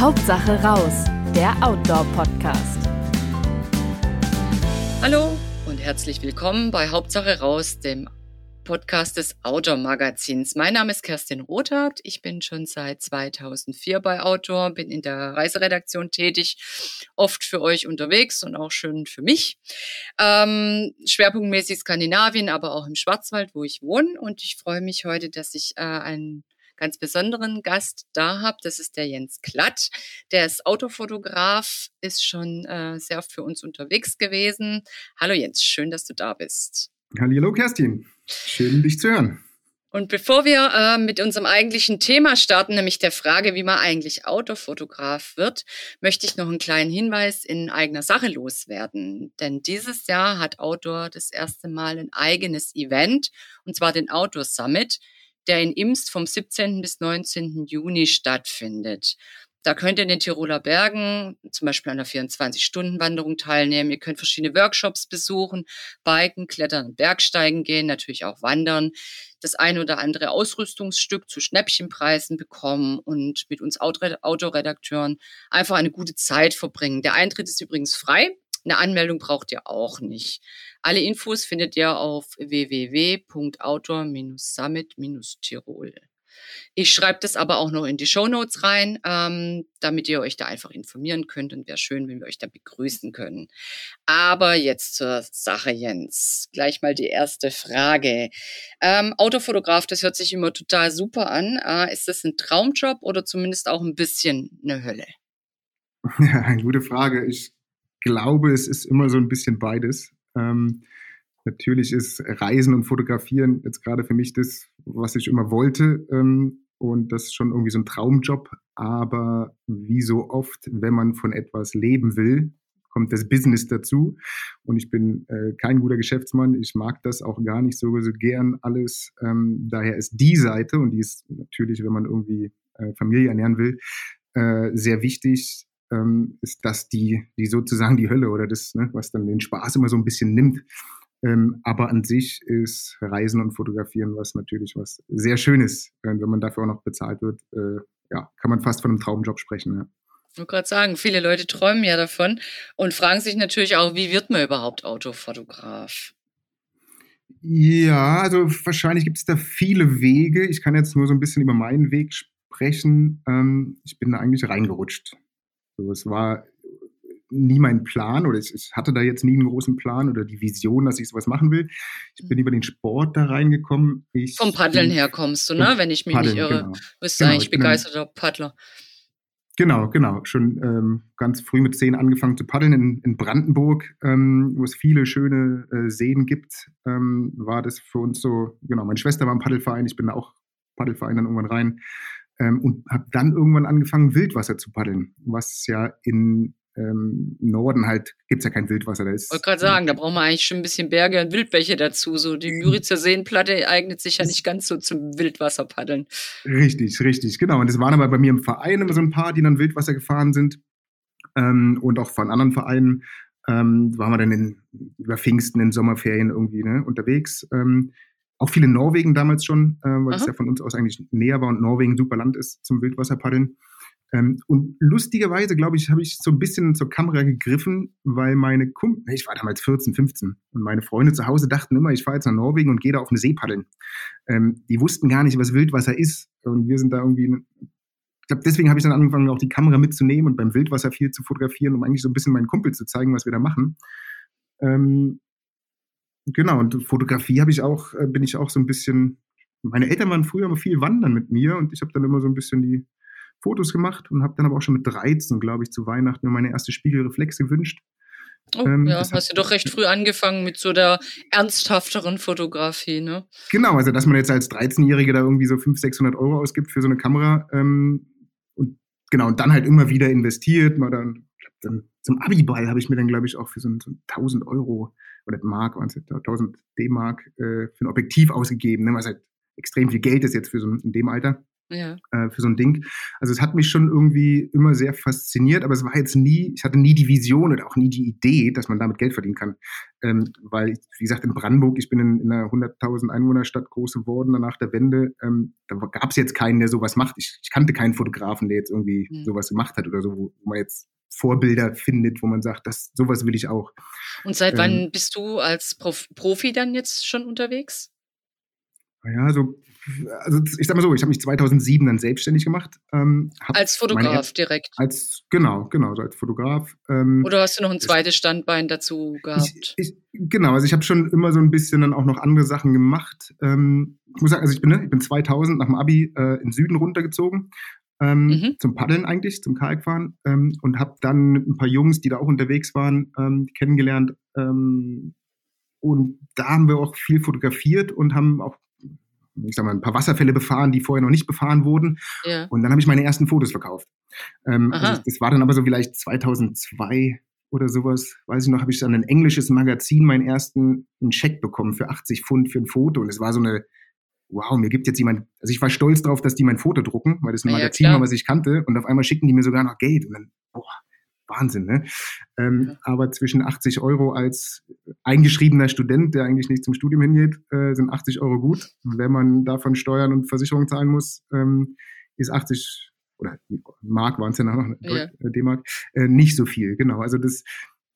Hauptsache raus, der Outdoor-Podcast. Hallo und herzlich willkommen bei Hauptsache raus, dem Podcast des Outdoor Magazins. Mein Name ist Kerstin Rothaft. Ich bin schon seit 2004 bei Outdoor, bin in der Reiseredaktion tätig, oft für euch unterwegs und auch schön für mich. Ähm, schwerpunktmäßig Skandinavien, aber auch im Schwarzwald, wo ich wohne. Und ich freue mich heute, dass ich äh, einen ganz besonderen Gast da habe. Das ist der Jens Klatt. Der ist Autofotograf, ist schon äh, sehr oft für uns unterwegs gewesen. Hallo Jens, schön, dass du da bist. Hallo Kerstin, schön dich zu hören. Und bevor wir äh, mit unserem eigentlichen Thema starten, nämlich der Frage, wie man eigentlich Autofotograf wird, möchte ich noch einen kleinen Hinweis in eigener Sache loswerden. Denn dieses Jahr hat Outdoor das erste Mal ein eigenes Event, und zwar den Outdoor Summit der in Imst vom 17. bis 19. Juni stattfindet. Da könnt ihr in den Tiroler Bergen zum Beispiel an der 24-Stunden-Wanderung teilnehmen. Ihr könnt verschiedene Workshops besuchen, Biken, Klettern, Bergsteigen gehen, natürlich auch wandern, das ein oder andere Ausrüstungsstück zu Schnäppchenpreisen bekommen und mit uns Autoredakteuren einfach eine gute Zeit verbringen. Der Eintritt ist übrigens frei. Eine Anmeldung braucht ihr auch nicht. Alle Infos findet ihr auf www.outdoor-summit-tirol. Ich schreibe das aber auch noch in die Show Notes rein, ähm, damit ihr euch da einfach informieren könnt und wäre schön, wenn wir euch da begrüßen können. Aber jetzt zur Sache, Jens. Gleich mal die erste Frage. Ähm, Autofotograf, das hört sich immer total super an. Äh, ist das ein Traumjob oder zumindest auch ein bisschen eine Hölle? Ja, gute Frage. Ich glaube, es ist immer so ein bisschen beides. Ähm, natürlich ist Reisen und Fotografieren jetzt gerade für mich das, was ich immer wollte. Ähm, und das ist schon irgendwie so ein Traumjob. Aber wie so oft, wenn man von etwas leben will, kommt das Business dazu. Und ich bin äh, kein guter Geschäftsmann. Ich mag das auch gar nicht so, so gern alles. Ähm, daher ist die Seite, und die ist natürlich, wenn man irgendwie äh, Familie ernähren will, äh, sehr wichtig, ähm, ist das die, die sozusagen die Hölle oder das, ne, was dann den Spaß immer so ein bisschen nimmt. Ähm, aber an sich ist Reisen und Fotografieren was natürlich was sehr Schönes. Und wenn man dafür auch noch bezahlt wird, äh, ja, kann man fast von einem Traumjob sprechen. Ja. Ich wollte gerade sagen, viele Leute träumen ja davon und fragen sich natürlich auch, wie wird man überhaupt Autofotograf? Ja, also wahrscheinlich gibt es da viele Wege. Ich kann jetzt nur so ein bisschen über meinen Weg sprechen. Ähm, ich bin da eigentlich reingerutscht. So, es war nie mein Plan oder ich, ich, hatte da jetzt nie einen großen Plan oder die Vision, dass ich sowas machen will. Ich bin mhm. über den Sport da reingekommen. Ich Vom Paddeln her kommst du, ne? Wenn ich mich Paddeln, nicht irre. Genau. Bist du genau, eigentlich begeisterter Paddler. Genau, genau. Schon ähm, ganz früh mit zehn angefangen zu paddeln in, in Brandenburg, ähm, wo es viele schöne äh, Seen gibt. Ähm, war das für uns so, genau, meine Schwester war im Paddelverein, ich bin da auch Paddelverein dann irgendwann rein ähm, und habe dann irgendwann angefangen, Wildwasser zu paddeln, was ja in ähm, Norden halt gibt es ja kein Wildwasser. Da ist, ich wollte gerade sagen, da brauchen wir eigentlich schon ein bisschen Berge und Wildbäche dazu. So die Müritzer Seenplatte eignet sich ja nicht ganz so zum Wildwasserpaddeln. Richtig, richtig, genau. Und es waren aber bei mir im Verein immer so ein paar, die dann Wildwasser gefahren sind ähm, und auch von anderen Vereinen. Ähm, waren wir dann in, über Pfingsten in Sommerferien irgendwie ne, unterwegs. Ähm, auch viele Norwegen damals schon, äh, weil es ja von uns aus eigentlich näher war und Norwegen ein super Land ist zum Wildwasserpaddeln. Ähm, und lustigerweise, glaube ich, habe ich so ein bisschen zur Kamera gegriffen, weil meine Kunden, ich war damals 14, 15 und meine Freunde zu Hause dachten immer, ich fahre jetzt nach Norwegen und gehe da auf eine See paddeln. Ähm, die wussten gar nicht, was Wildwasser ist. Und wir sind da irgendwie, ich glaube, deswegen habe ich dann angefangen, auch die Kamera mitzunehmen und beim Wildwasser viel zu fotografieren, um eigentlich so ein bisschen meinen Kumpel zu zeigen, was wir da machen. Ähm, genau, und Fotografie habe ich auch, äh, bin ich auch so ein bisschen, meine Eltern waren früher immer viel wandern mit mir und ich habe dann immer so ein bisschen die Fotos gemacht und habe dann aber auch schon mit 13, glaube ich, zu Weihnachten mir meine erste Spiegelreflex gewünscht. Oh, ähm, ja, hast du doch recht früh angefangen mit so der ernsthafteren Fotografie, ne? Genau, also dass man jetzt als 13-Jähriger da irgendwie so 500, 600 Euro ausgibt für so eine Kamera ähm, und genau, und dann halt immer wieder investiert. Mal dann, dann zum Abiball habe ich mir dann, glaube ich, auch für so, so 1000 Euro oder Mark, 1000 D-Mark äh, für ein Objektiv ausgegeben, ne, was halt extrem viel Geld ist jetzt für so ein, in dem Alter. ja. äh, für so ein Ding. Also es hat mich schon irgendwie immer sehr fasziniert, aber es war jetzt nie, ich hatte nie die Vision oder auch nie die Idee, dass man damit Geld verdienen kann. Ähm, weil, wie gesagt, in Brandenburg, ich bin in, in einer 100.000 Einwohnerstadt groß geworden nach der Wende, ähm, da gab es jetzt keinen, der sowas macht. Ich, ich, kannte keinen Fotografen, der jetzt irgendwie mhm. sowas gemacht hat oder so, wo man jetzt Vorbilder findet, wo man sagt, das, sowas will ich auch. Und seit ähm, wann bist du als Prof Profi dann jetzt schon unterwegs? Ja, so, also ich sag mal so, ich habe mich 2007 dann selbstständig gemacht. Ähm, als Fotograf direkt? Als, genau, genau, so als Fotograf. Ähm, Oder hast du noch ein zweites Standbein dazu gehabt? Ich, ich, genau, also ich habe schon immer so ein bisschen dann auch noch andere Sachen gemacht. Ähm, ich muss sagen, also ich bin, ne, ich bin 2000 nach dem Abi äh, in Süden runtergezogen ähm, mhm. zum Paddeln eigentlich, zum Kajakfahren ähm, und habe dann ein paar Jungs, die da auch unterwegs waren, ähm, kennengelernt. Ähm, und da haben wir auch viel fotografiert und haben auch, ich sag mal, ein paar Wasserfälle befahren, die vorher noch nicht befahren wurden. Ja. Und dann habe ich meine ersten Fotos verkauft. Ähm, also das war dann aber so vielleicht 2002 oder sowas, weiß ich noch, habe ich dann ein englisches Magazin meinen ersten einen Scheck bekommen für 80 Pfund für ein Foto und es war so eine wow, mir gibt jetzt jemand, also ich war stolz drauf, dass die mein Foto drucken, weil das ein Magazin ja, war, was ich kannte, und auf einmal schicken die mir sogar noch Geld und dann, boah, Wahnsinn, ne? Ähm, ja. Aber zwischen 80 Euro als eingeschriebener Student, der eigentlich nicht zum Studium hingeht, äh, sind 80 Euro gut. Wenn man davon Steuern und Versicherung zahlen muss, ähm, ist 80 oder Mark waren es ja noch, ja. Äh, D-Mark, äh, nicht so viel, genau. Also das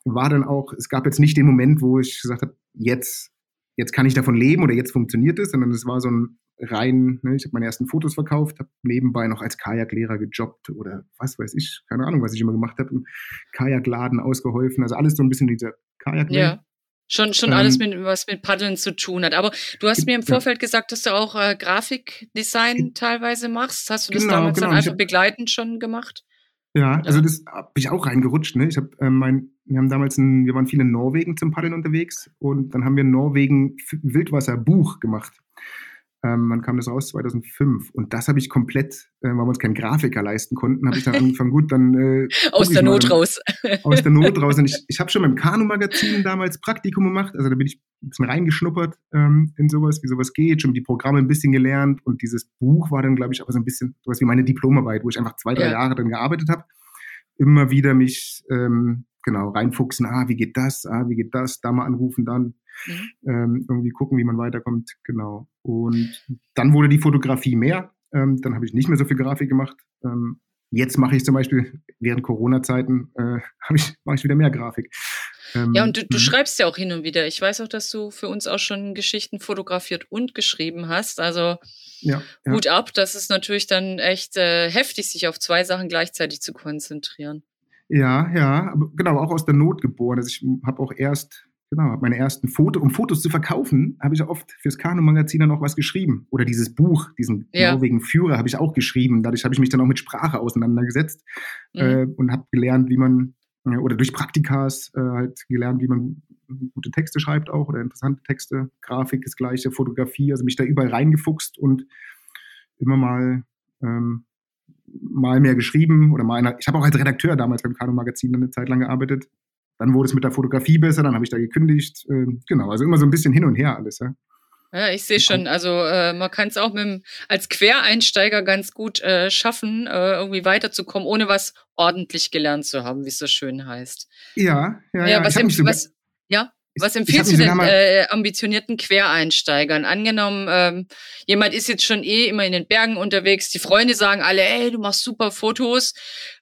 war dann auch, es gab jetzt nicht den Moment, wo ich gesagt habe, jetzt jetzt kann ich davon leben oder jetzt funktioniert es, sondern es war so ein rein, ne, ich habe meine ersten Fotos verkauft, habe nebenbei noch als Kajaklehrer gejobbt oder was weiß ich, keine Ahnung, was ich immer gemacht habe, im Kajakladen ausgeholfen, also alles so ein bisschen dieser Kajak. Ja. Schon, schon ähm, alles, mit, was mit Paddeln zu tun hat. Aber du hast mir im Vorfeld ja. gesagt, dass du auch äh, Grafikdesign teilweise machst. Hast du das genau, damals genau. dann einfach begleitend schon gemacht? Ja, also das bin ich auch reingerutscht. Ne? Ich habe äh, mein, wir haben damals, ein, wir waren viel in Norwegen zum Paddeln unterwegs und dann haben wir ein Norwegen Wildwasserbuch gemacht. Ähm, wann kam das raus? 2005. Und das habe ich komplett, äh, weil wir uns keinen Grafiker leisten konnten, habe ich dann angefangen, gut, dann. Äh, aus der Not raus. aus der Not raus. Und ich, ich habe schon beim Kanu-Magazin damals Praktikum gemacht. Also da bin ich ein bisschen reingeschnuppert ähm, in sowas, wie sowas geht, schon die Programme ein bisschen gelernt. Und dieses Buch war dann, glaube ich, auch so ein bisschen sowas wie meine Diplomarbeit, wo ich einfach zwei, drei ja. Jahre dann gearbeitet habe. Immer wieder mich ähm, genau reinfuchsen, ah, wie geht das, ah, wie geht das, da mal anrufen, dann mhm. ähm, irgendwie gucken, wie man weiterkommt, genau. Und dann wurde die Fotografie mehr, ähm, dann habe ich nicht mehr so viel Grafik gemacht. Ähm, jetzt mache ich zum Beispiel während Corona-Zeiten äh, ich mache ich wieder mehr Grafik. Ähm, ja, und du, du mhm. schreibst ja auch hin und wieder. Ich weiß auch, dass du für uns auch schon Geschichten fotografiert und geschrieben hast. Also ja, ja. Hut ab, das ist natürlich dann echt äh, heftig, sich auf zwei Sachen gleichzeitig zu konzentrieren. Ja, ja, aber genau, auch aus der Not geboren. Also ich habe auch erst, genau, meine ersten Fotos, um Fotos zu verkaufen, habe ich oft fürs Kanu-Magazin dann auch was geschrieben. Oder dieses Buch, diesen ja. Norwegen Führer, habe ich auch geschrieben. Dadurch habe ich mich dann auch mit Sprache auseinandergesetzt mhm. äh, und habe gelernt, wie man, äh, oder durch Praktikas äh, halt gelernt, wie man gute Texte schreibt auch oder interessante Texte. Grafik das gleiche, Fotografie, also mich da überall reingefuchst und immer mal ähm, mal mehr geschrieben oder mal einer, ich habe auch als Redakteur damals beim Kano Magazin eine Zeit lang gearbeitet. Dann wurde es mit der Fotografie besser, dann habe ich da gekündigt. Äh, genau, also immer so ein bisschen hin und her alles. Ja, ja ich sehe schon. Also äh, man kann es auch mit dem, als Quereinsteiger ganz gut äh, schaffen, äh, irgendwie weiterzukommen, ohne was ordentlich gelernt zu haben, wie es so schön heißt. Ja, ja, ja. ja was, im, was, ja? Was empfiehlst du den äh, ambitionierten Quereinsteigern? Angenommen, ähm, jemand ist jetzt schon eh immer in den Bergen unterwegs, die Freunde sagen alle, ey, du machst super Fotos.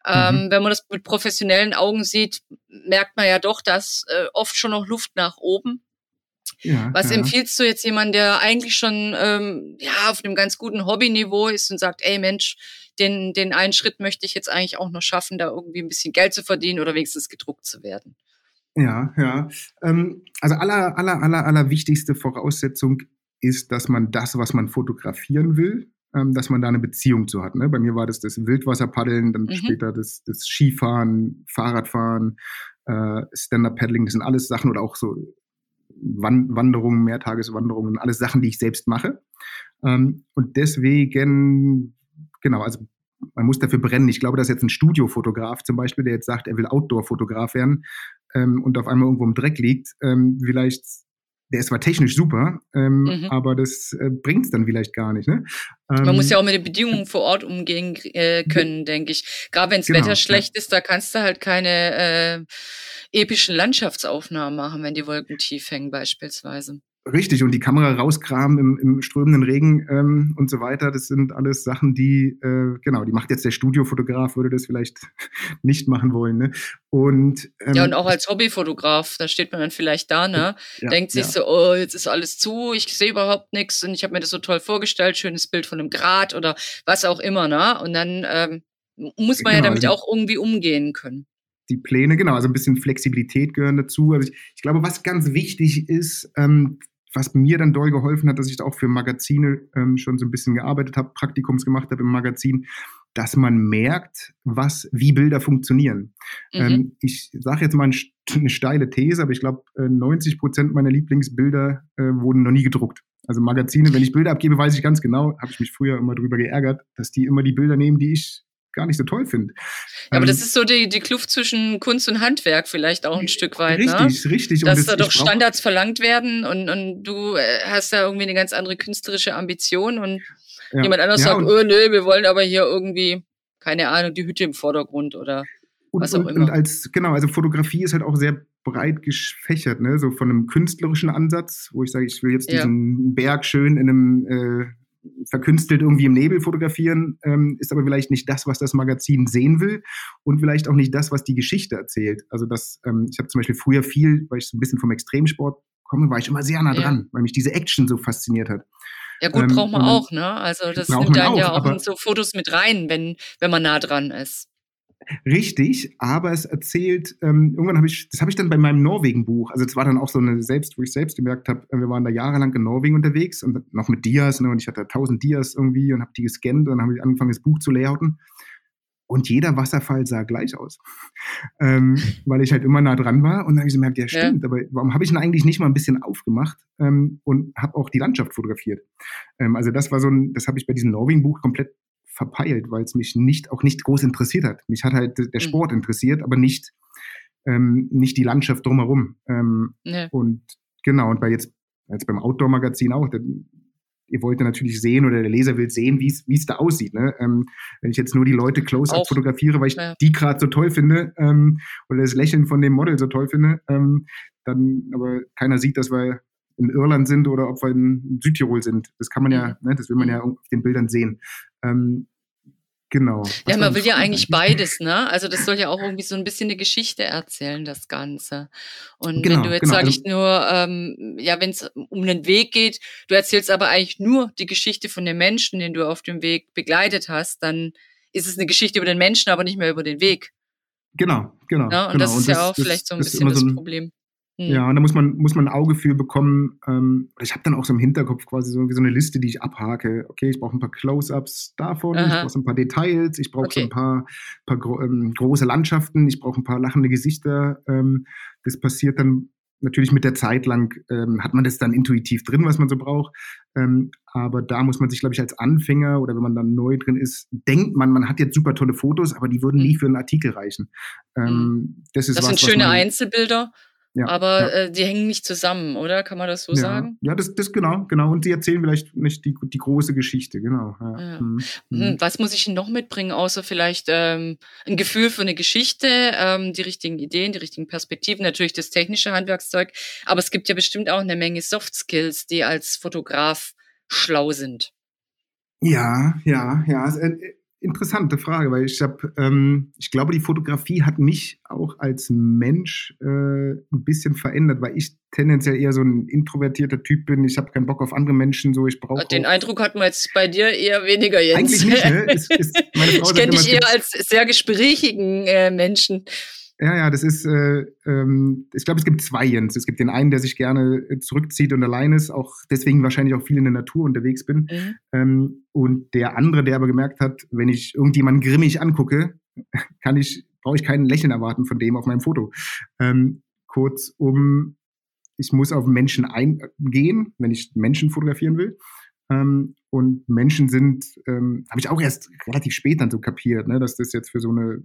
Ähm, mhm. Wenn man das mit professionellen Augen sieht, merkt man ja doch, dass äh, oft schon noch Luft nach oben. Ja, Was ja. empfiehlst du jetzt jemand, der eigentlich schon ähm, ja auf einem ganz guten Hobbyniveau ist und sagt, ey Mensch, den, den einen Schritt möchte ich jetzt eigentlich auch noch schaffen, da irgendwie ein bisschen Geld zu verdienen oder wenigstens gedruckt zu werden? Ja, ja. Ähm, also aller, aller, aller, aller wichtigste Voraussetzung ist, dass man das, was man fotografieren will, ähm, dass man da eine Beziehung zu hat. Ne? Bei mir war das das Wildwasserpaddeln, dann mhm. später das, das Skifahren, Fahrradfahren, äh, Stand-Up-Paddling, das sind alles Sachen oder auch so Wan Wanderungen, Mehrtageswanderungen, alles Sachen, die ich selbst mache. Ähm, und deswegen, genau, also man muss dafür brennen. Ich glaube, dass jetzt ein Studiofotograf zum Beispiel, der jetzt sagt, er will Outdoor-Fotograf werden, ähm, und auf einmal irgendwo im Dreck liegt, ähm, vielleicht der ist zwar technisch super, ähm, mhm. aber das äh, bringt es dann vielleicht gar nicht. Ne? Ähm, Man muss ja auch mit den Bedingungen vor Ort umgehen äh, können, denke ich. Gerade wenn das genau, Wetter schlecht ja. ist, da kannst du halt keine äh, epischen Landschaftsaufnahmen machen, wenn die Wolken tief hängen beispielsweise. Richtig, und die Kamera rauskramen im, im strömenden Regen ähm, und so weiter, das sind alles Sachen, die, äh, genau, die macht jetzt der Studiofotograf, würde das vielleicht nicht machen wollen. Ne? Und, ähm, ja, und auch als Hobbyfotograf, da steht man dann vielleicht da, ne? Ja, Denkt sich ja. so, oh, jetzt ist alles zu, ich sehe überhaupt nichts und ich habe mir das so toll vorgestellt, schönes Bild von einem Grad oder was auch immer, ne? Und dann ähm, muss man genau, ja damit also, auch irgendwie umgehen können die Pläne, genau, also ein bisschen Flexibilität gehören dazu. Also ich, ich glaube, was ganz wichtig ist, ähm, was mir dann doll geholfen hat, dass ich auch für Magazine ähm, schon so ein bisschen gearbeitet habe, Praktikums gemacht habe im Magazin, dass man merkt, was, wie Bilder funktionieren. Mhm. Ähm, ich sage jetzt mal ein, eine steile These, aber ich glaube, äh, 90 Prozent meiner Lieblingsbilder äh, wurden noch nie gedruckt. Also Magazine, wenn ich Bilder abgebe, weiß ich ganz genau, habe ich mich früher immer drüber geärgert, dass die immer die Bilder nehmen, die ich gar nicht so toll finde. Ja, aber ähm, das ist so die, die Kluft zwischen Kunst und Handwerk vielleicht auch ein Stück weit. Richtig, ne? richtig. Dass das, da doch Standards verlangt werden und, und du äh, hast da irgendwie eine ganz andere künstlerische Ambition und ja. jemand anderes ja, sagt, oh nö, wir wollen aber hier irgendwie, keine Ahnung, die Hütte im Vordergrund oder und, was auch und, immer. Und als, genau, also Fotografie ist halt auch sehr breit gefächert, ne? so von einem künstlerischen Ansatz, wo ich sage, ich will jetzt diesen Berg schön in einem äh, verkünstelt irgendwie im Nebel fotografieren, ähm, ist aber vielleicht nicht das, was das Magazin sehen will und vielleicht auch nicht das, was die Geschichte erzählt. Also das, ähm, ich habe zum Beispiel früher viel, weil ich so ein bisschen vom Extremsport komme, war ich immer sehr nah dran, ja. weil mich diese Action so fasziniert hat. Ja gut, ähm, braucht man auch, ne? Also das nimmt dann auch, ja auch in so Fotos mit rein, wenn, wenn man nah dran ist. Richtig, aber es erzählt, ähm, irgendwann habe ich, das habe ich dann bei meinem Norwegen-Buch, also es war dann auch so eine selbst, wo ich selbst gemerkt habe, äh, wir waren da jahrelang in Norwegen unterwegs und noch mit Dias, ne, und ich hatte tausend Dias irgendwie und habe die gescannt und dann habe ich angefangen, das Buch zu layouten. Und jeder Wasserfall sah gleich aus, ähm, weil ich halt immer nah dran war. Und dann habe ich gemerkt, ja stimmt, ja. aber warum habe ich ihn eigentlich nicht mal ein bisschen aufgemacht ähm, und habe auch die Landschaft fotografiert? Ähm, also das war so ein, das habe ich bei diesem Norwegen-Buch komplett verpeilt, weil es mich nicht, auch nicht groß interessiert hat. Mich hat halt der mhm. Sport interessiert, aber nicht, ähm, nicht die Landschaft drumherum. Ähm, nee. Und genau, und bei jetzt, jetzt beim Outdoor-Magazin auch, dann, ihr wollt ja natürlich sehen oder der Leser will sehen, wie es da aussieht. Ne? Ähm, wenn ich jetzt nur die Leute close-up fotografiere, weil ich ja. die gerade so toll finde ähm, oder das Lächeln von dem Model so toll finde, ähm, dann aber keiner sieht, dass wir in Irland sind oder ob wir in Südtirol sind. Das kann man ja, mhm. ne, das will man ja auf den Bildern sehen. Ähm, genau. Ja, man will ja eigentlich beides, ne? Also das soll ja auch irgendwie so ein bisschen eine Geschichte erzählen, das Ganze. Und genau, wenn du jetzt, genau. sage ich also nur, ähm, ja, wenn es um einen Weg geht, du erzählst aber eigentlich nur die Geschichte von den Menschen, den du auf dem Weg begleitet hast, dann ist es eine Geschichte über den Menschen, aber nicht mehr über den Weg. Genau, genau. Ja, und genau. das ist und ja auch das, vielleicht so ein bisschen das so ein, Problem. Ja, hm. und da muss man, muss man ein Auge für bekommen. Ähm, ich habe dann auch so im Hinterkopf quasi so, wie so eine Liste, die ich abhake. Okay, ich brauche ein paar Close-ups davon, Aha. ich brauche so ein paar Details, ich brauche okay. so ein paar, paar gro ähm, große Landschaften, ich brauche ein paar lachende Gesichter. Ähm, das passiert dann natürlich mit der Zeit lang, ähm, hat man das dann intuitiv drin, was man so braucht. Ähm, aber da muss man sich, glaube ich, als Anfänger oder wenn man dann neu drin ist, denkt man, man hat jetzt super tolle Fotos, aber die würden nie hm. für einen Artikel reichen. Ähm, hm. das ist das was, sind schöne Einzelbilder. Ja, aber ja. Äh, die hängen nicht zusammen, oder? Kann man das so ja. sagen? Ja, das, das genau, genau. Und die erzählen vielleicht nicht die, die große Geschichte, genau. Mhm. Mhm. Was muss ich noch mitbringen, außer vielleicht ähm, ein Gefühl für eine Geschichte, ähm, die richtigen Ideen, die richtigen Perspektiven, natürlich das technische Handwerkszeug. Aber es gibt ja bestimmt auch eine Menge Soft Skills, die als Fotograf schlau sind. Ja, ja, ja. Interessante Frage, weil ich habe, ähm, ich glaube, die Fotografie hat mich auch als Mensch äh, ein bisschen verändert, weil ich tendenziell eher so ein introvertierter Typ bin. Ich habe keinen Bock auf andere Menschen, so ich brauche. Den Eindruck hat man jetzt bei dir eher weniger jetzt. Eigentlich nicht, ne? Ist, ist, ich kenne dich eher als sehr gesprächigen äh, Menschen. Ja, ja, das ist, äh, ähm, ich glaube, es gibt zwei Jens. Es gibt den einen, der sich gerne äh, zurückzieht und allein ist, auch deswegen wahrscheinlich auch viel in der Natur unterwegs bin. Mhm. Ähm, und der andere, der aber gemerkt hat, wenn ich irgendjemanden grimmig angucke, kann ich, brauche ich kein Lächeln erwarten von dem auf meinem Foto. Ähm, kurzum, ich muss auf Menschen eingehen, wenn ich Menschen fotografieren will. Ähm, und Menschen sind, ähm, habe ich auch erst relativ spät dann so kapiert, ne, dass das jetzt für so eine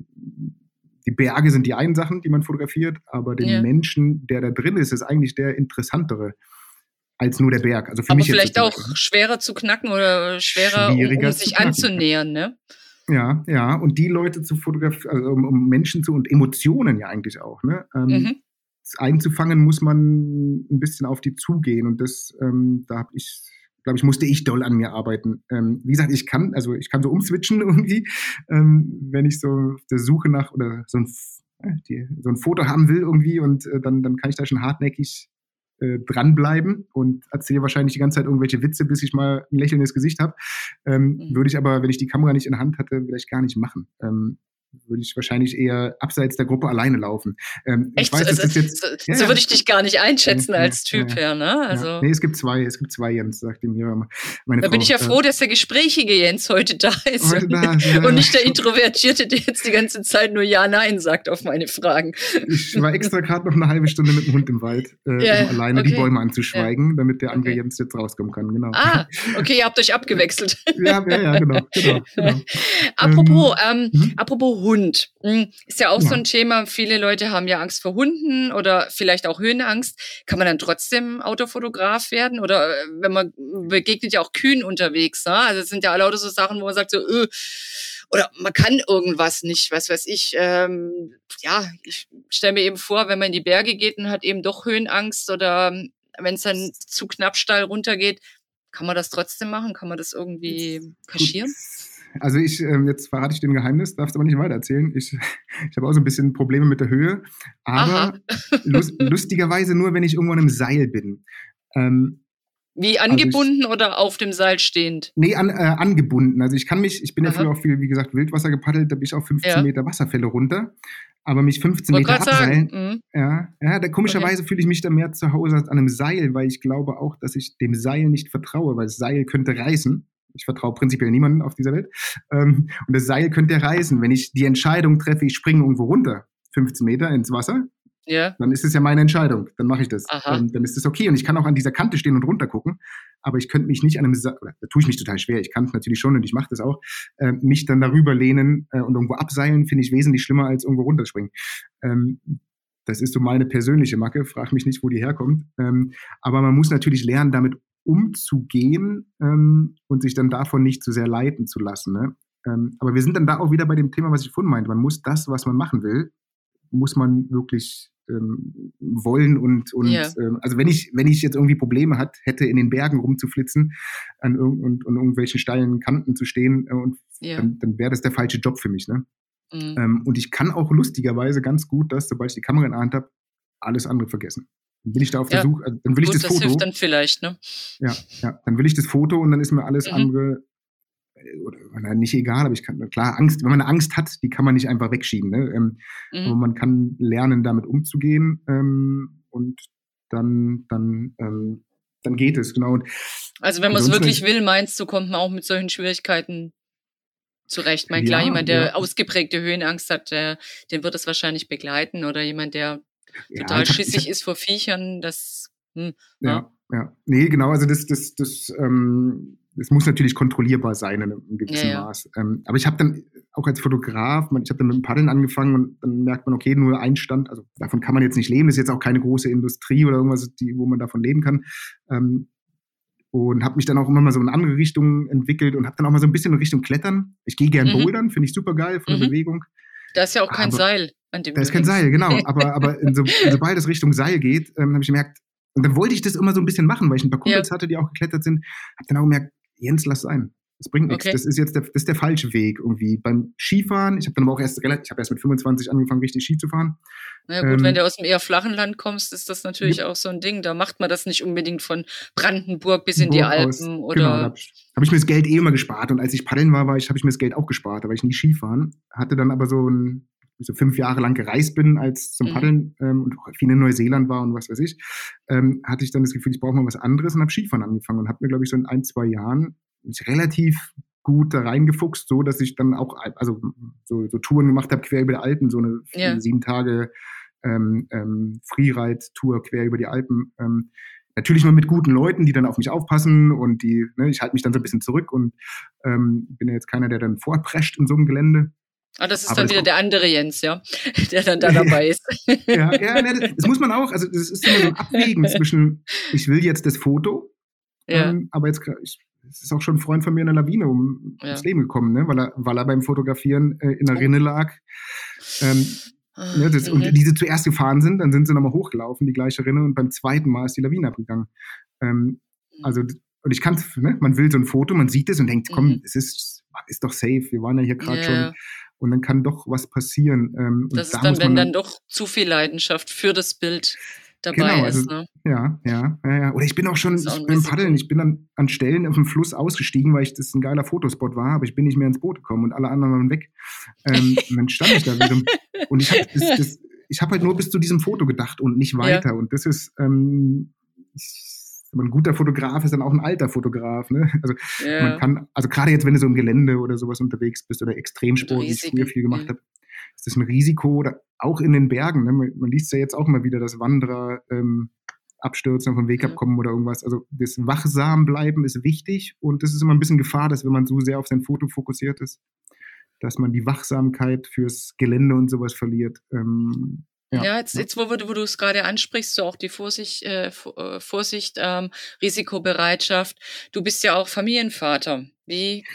die Berge sind die einen Sachen, die man fotografiert, aber den ja. Menschen, der da drin ist, ist eigentlich der interessantere. als nur der Berg. Also für Aber mich vielleicht auch schwerer zu knacken oder schwerer, um, um sich anzunähern, ne? Ja, ja. Und die Leute zu fotografieren, also um, um, Menschen zu und Emotionen ja eigentlich auch, ne? Ähm, mhm. Einzufangen muss man ein bisschen auf die zugehen. Und das, ähm, da habe ich, glaube ich, musste ich doll an mir arbeiten. Ähm, wie gesagt, ich kann, also ich kann so umswitchen irgendwie, ähm, wenn ich so auf der Suche nach oder so ein, äh, die, so ein Foto haben will irgendwie und äh, dann, dann kann ich da schon hartnäckig äh, dranbleiben und erzähle wahrscheinlich die ganze Zeit irgendwelche Witze, bis ich mal ein lächelndes Gesicht habe. Ähm, mhm. Würde ich aber, wenn ich die Kamera nicht in der Hand hatte, vielleicht gar nicht machen. Ähm, würde ich wahrscheinlich eher abseits der Gruppe alleine laufen. Ähm, Echt? Weiß, also, jetzt, so, ja, so würde ich dich gar nicht einschätzen ja, als Typ ja, her, ne? Also, Nee, es gibt zwei, es gibt zwei Jens, sagte mir meine Da Frau. bin ich ja froh, dass der gesprächige Jens heute da ist. Heute da, und nicht der Introvertierte, der jetzt die ganze Zeit nur Ja, Nein sagt auf meine Fragen. Ich war extra gerade noch eine halbe Stunde mit dem Hund im Wald, äh, um alleine okay. die Bäume anzuschweigen, damit der andere okay. Jens jetzt rauskommen kann, genau. Ah, okay, ihr habt euch abgewechselt. ja, ja, ja, genau. genau, genau. apropos, ähm, ähm, apropos Hund. Hm, ist ja auch ja. so ein Thema. Viele Leute haben ja Angst vor Hunden oder vielleicht auch Höhenangst. Kann man dann trotzdem Autofotograf werden? Oder äh, wenn man begegnet ja auch Kühen unterwegs. Ne? Also es sind ja lauter so Sachen, wo man sagt so, öh, oder man kann irgendwas nicht, was weiß ich. Ähm, ja, ich stelle mir eben vor, wenn man in die Berge geht und hat eben doch Höhenangst oder ähm, wenn es dann zu knapp steil runtergeht, kann man das trotzdem machen? Kann man das irgendwie kaschieren? Also ich, ähm, jetzt verrate ich dir ein Geheimnis, darfst aber nicht weitererzählen. Ich, ich habe auch so ein bisschen Probleme mit der Höhe, aber lust, lustigerweise nur, wenn ich irgendwo an einem Seil bin. Ähm, wie angebunden also ich, oder auf dem Seil stehend? Nee, an, äh, angebunden. Also ich kann mich, ich bin Aha. ja früher auch viel, wie gesagt, Wildwasser gepaddelt, da bin ich auf 15 ja. Meter Wasserfälle runter. Aber mich 15 Wollt Meter abseilen, mhm. ja, ja, da komischerweise okay. fühle ich mich da mehr zu Hause als an einem Seil, weil ich glaube auch, dass ich dem Seil nicht vertraue, weil das Seil könnte reißen. Ich vertraue prinzipiell niemandem auf dieser Welt. Ähm, und das Seil könnte ja reißen. Wenn ich die Entscheidung treffe, ich springe irgendwo runter, 15 Meter ins Wasser, ja. dann ist es ja meine Entscheidung. Dann mache ich das. Ähm, dann ist es okay. Und ich kann auch an dieser Kante stehen und runter gucken. Aber ich könnte mich nicht an einem, Sa da tue ich mich total schwer. Ich kann es natürlich schon und ich mache das auch. Äh, mich dann darüber lehnen äh, und irgendwo abseilen, finde ich wesentlich schlimmer als irgendwo runterspringen. Ähm, das ist so meine persönliche Macke. Frag mich nicht, wo die herkommt. Ähm, aber man muss natürlich lernen, damit umzugehen ähm, und sich dann davon nicht zu sehr leiten zu lassen. Ne? Ähm, aber wir sind dann da auch wieder bei dem Thema, was ich vorhin meinte. Man muss das, was man machen will, muss man wirklich ähm, wollen und, und yeah. ähm, also wenn ich, wenn ich jetzt irgendwie Probleme hat, hätte, in den Bergen rumzuflitzen an irg und, und irgendwelchen steilen Kanten zu stehen, äh, und yeah. dann, dann wäre das der falsche Job für mich. Ne? Mhm. Ähm, und ich kann auch lustigerweise ganz gut, dass sobald ich die Kamera in der Hand habe, alles andere vergessen. Dann bin ich da auf der Suche, also dann will Gut, ich das, das Foto. Hilft dann vielleicht, ne? Ja, ja, dann will ich das Foto und dann ist mir alles mhm. andere äh, oder nicht egal, aber ich kann, klar, Angst, wenn man eine Angst hat, die kann man nicht einfach wegschieben. Ne? Ähm, mhm. Aber man kann lernen, damit umzugehen ähm, und dann, dann, ähm, dann geht es, genau. Und also wenn man es wirklich will, meinst du, kommt man auch mit solchen Schwierigkeiten zurecht. Mein klar, jemand, der ja. ausgeprägte Höhenangst hat, der, den wird es wahrscheinlich begleiten oder jemand, der total ja, schissig hab, ist vor Viechern, das. Hm, ja, ja, ja. Nee, genau, also das, das, das, ähm, das muss natürlich kontrollierbar sein in einem gewissen ja. Maß. Ähm, aber ich habe dann auch als Fotograf, ich habe dann mit dem Paddeln angefangen und dann merkt man, okay, nur ein Stand, also davon kann man jetzt nicht leben, ist jetzt auch keine große Industrie oder irgendwas, die, wo man davon leben kann. Ähm, und habe mich dann auch immer mal so in andere Richtungen entwickelt und habe dann auch mal so ein bisschen in Richtung Klettern. Ich gehe gern mhm. bouldern, finde ich super geil von der mhm. Bewegung. Da ist ja auch kein aber, Seil. An dem da ist kein Seil, genau. Aber, aber so, sobald es Richtung Seil geht, ähm, habe ich gemerkt, und dann wollte ich das immer so ein bisschen machen, weil ich ein paar Kumpels ja. hatte, die auch geklettert sind. Habe dann auch gemerkt, Jens, lass sein. Das bringt nichts. Okay. Das ist jetzt der, das ist der falsche Weg irgendwie. Beim Skifahren, ich habe dann aber auch erst relativ, ich habe erst mit 25 angefangen, richtig Ski zu fahren. Na gut, ähm, wenn du aus dem eher flachen Land kommst, ist das natürlich ja. auch so ein Ding. Da macht man das nicht unbedingt von Brandenburg bis in die Alpen aus. oder. Genau, habe hab ich mir das Geld eh immer gespart. Und als ich paddeln war, war ich, habe ich mir das Geld auch gespart, war ich nie Skifahren. Hatte dann aber so ein so fünf Jahre lang gereist bin als zum mhm. Paddeln ähm, und auch viel in Neuseeland war und was weiß ich, ähm, hatte ich dann das Gefühl, ich brauche mal was anderes und habe Skifahren angefangen und habe mir, glaube ich, so in ein, zwei Jahren relativ gut da reingefuchst, so dass ich dann auch also so, so Touren gemacht habe quer über die Alpen, so eine ja. sieben Tage ähm, ähm, Freeride-Tour quer über die Alpen. Ähm, natürlich mal mit guten Leuten, die dann auf mich aufpassen und die, ne, ich halte mich dann so ein bisschen zurück und ähm, bin ja jetzt keiner, der dann vorprescht in so einem Gelände. Ah, das ist aber dann wieder der andere Jens, ja, der dann da dabei ist. ja, ja, das, das muss man auch. Also das ist immer so ein Abwägen zwischen, ich will jetzt das Foto, ja. ähm, aber jetzt ich, es ist auch schon ein Freund von mir in der Lawine um, ja. ums Leben gekommen, ne? weil, er, weil er beim Fotografieren äh, in der oh. Rinne lag. Ähm, ah, ne, das, mhm. Und diese zuerst gefahren sind, dann sind sie nochmal hochgelaufen, die gleiche Rinne, und beim zweiten Mal ist die Lawine abgegangen. Ähm, mhm. also, und ich kann ne? man will so ein Foto, man sieht es und denkt, komm, mhm. es ist, ist doch safe, wir waren ja hier gerade yeah. schon und dann kann doch was passieren. Ähm, das ist da dann, wenn dann, dann doch zu viel Leidenschaft für das Bild dabei genau, also, ist. Ne? Ja, ja, ja, ja. Oder ich bin auch schon ich beim Paddeln, ich bin dann an Stellen auf dem Fluss ausgestiegen, weil ich das ein geiler Fotospot war, aber ich bin nicht mehr ins Boot gekommen und alle anderen waren weg. Ähm, und dann stand ich da wieder. Und ich habe hab halt nur bis zu diesem Foto gedacht und nicht weiter. Ja. Und das ist, ähm, ich, ein guter Fotograf ist dann auch ein alter Fotograf. Ne? Also ja. man kann, also gerade jetzt, wenn du so im Gelände oder sowas unterwegs bist oder Extremsport, wie ich früher viel gemacht ja. habe, ist das ein Risiko oder auch in den Bergen. Ne? Man, man liest ja jetzt auch immer wieder, dass Wanderer ähm, abstürzen, vom Weg abkommen oder irgendwas. Also das wachsam bleiben ist wichtig und das ist immer ein bisschen Gefahr, dass wenn man so sehr auf sein Foto fokussiert ist, dass man die Wachsamkeit fürs Gelände und sowas verliert. Ähm, ja, ja jetzt, jetzt wo, wo du es gerade ansprichst, so auch die Vorsicht, äh, äh, Vorsicht ähm, Risikobereitschaft. Du bist ja auch Familienvater. Wie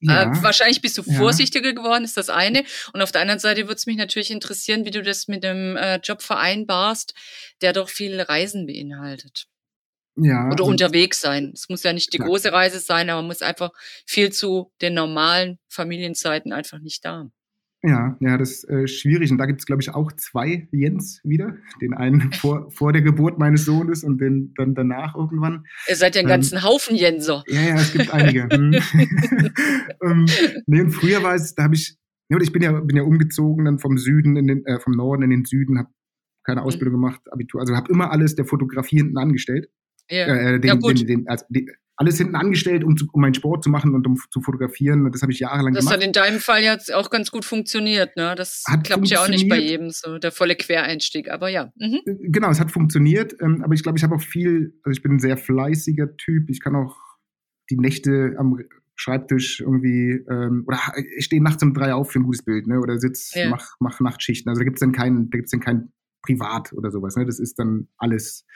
ja. Äh, wahrscheinlich bist du vorsichtiger ja. geworden, ist das eine. Und auf der anderen Seite würde es mich natürlich interessieren, wie du das mit dem äh, Job vereinbarst, der doch viel Reisen beinhaltet. Ja. Oder also, unterwegs sein. Es muss ja nicht die ja. große Reise sein, aber man muss einfach viel zu den normalen Familienzeiten einfach nicht da. Ja, ja, das ist äh, schwierig. Und da gibt es, glaube ich, auch zwei Jens wieder. Den einen vor, vor der Geburt meines Sohnes und den dann danach irgendwann. Ihr seid ja einen ähm, ganzen Haufen Jenser. Ja, ja, es gibt einige. Hm. ähm, nee, und früher war es, da habe ich, ja, ich bin ja, bin ja umgezogen dann vom Süden in den, äh, vom Norden in den Süden, habe keine mhm. Ausbildung mhm. gemacht, Abitur, also habe immer alles der Fotografie hinten angestellt. Ja, äh, den, ja gut. Den, den, also, den, alles hinten angestellt, um, zu, um meinen Sport zu machen und um zu fotografieren. Das habe ich jahrelang das gemacht. Das hat in deinem Fall jetzt auch ganz gut funktioniert. Ne? Das hat klappt ja auch nicht bei jedem so, der volle Quereinstieg. Aber ja. Mhm. Äh, genau, es hat funktioniert. Ähm, aber ich glaube, ich habe auch viel, also ich bin ein sehr fleißiger Typ. Ich kann auch die Nächte am Schreibtisch irgendwie, ähm, oder ich stehe nachts um drei auf für ein gutes Bild, ne? Oder sitz, ja. mach, mach Nachtschichten. Also da gibt es dann keinen, da gibt's dann keinen privat oder sowas. Ne? Das ist dann alles.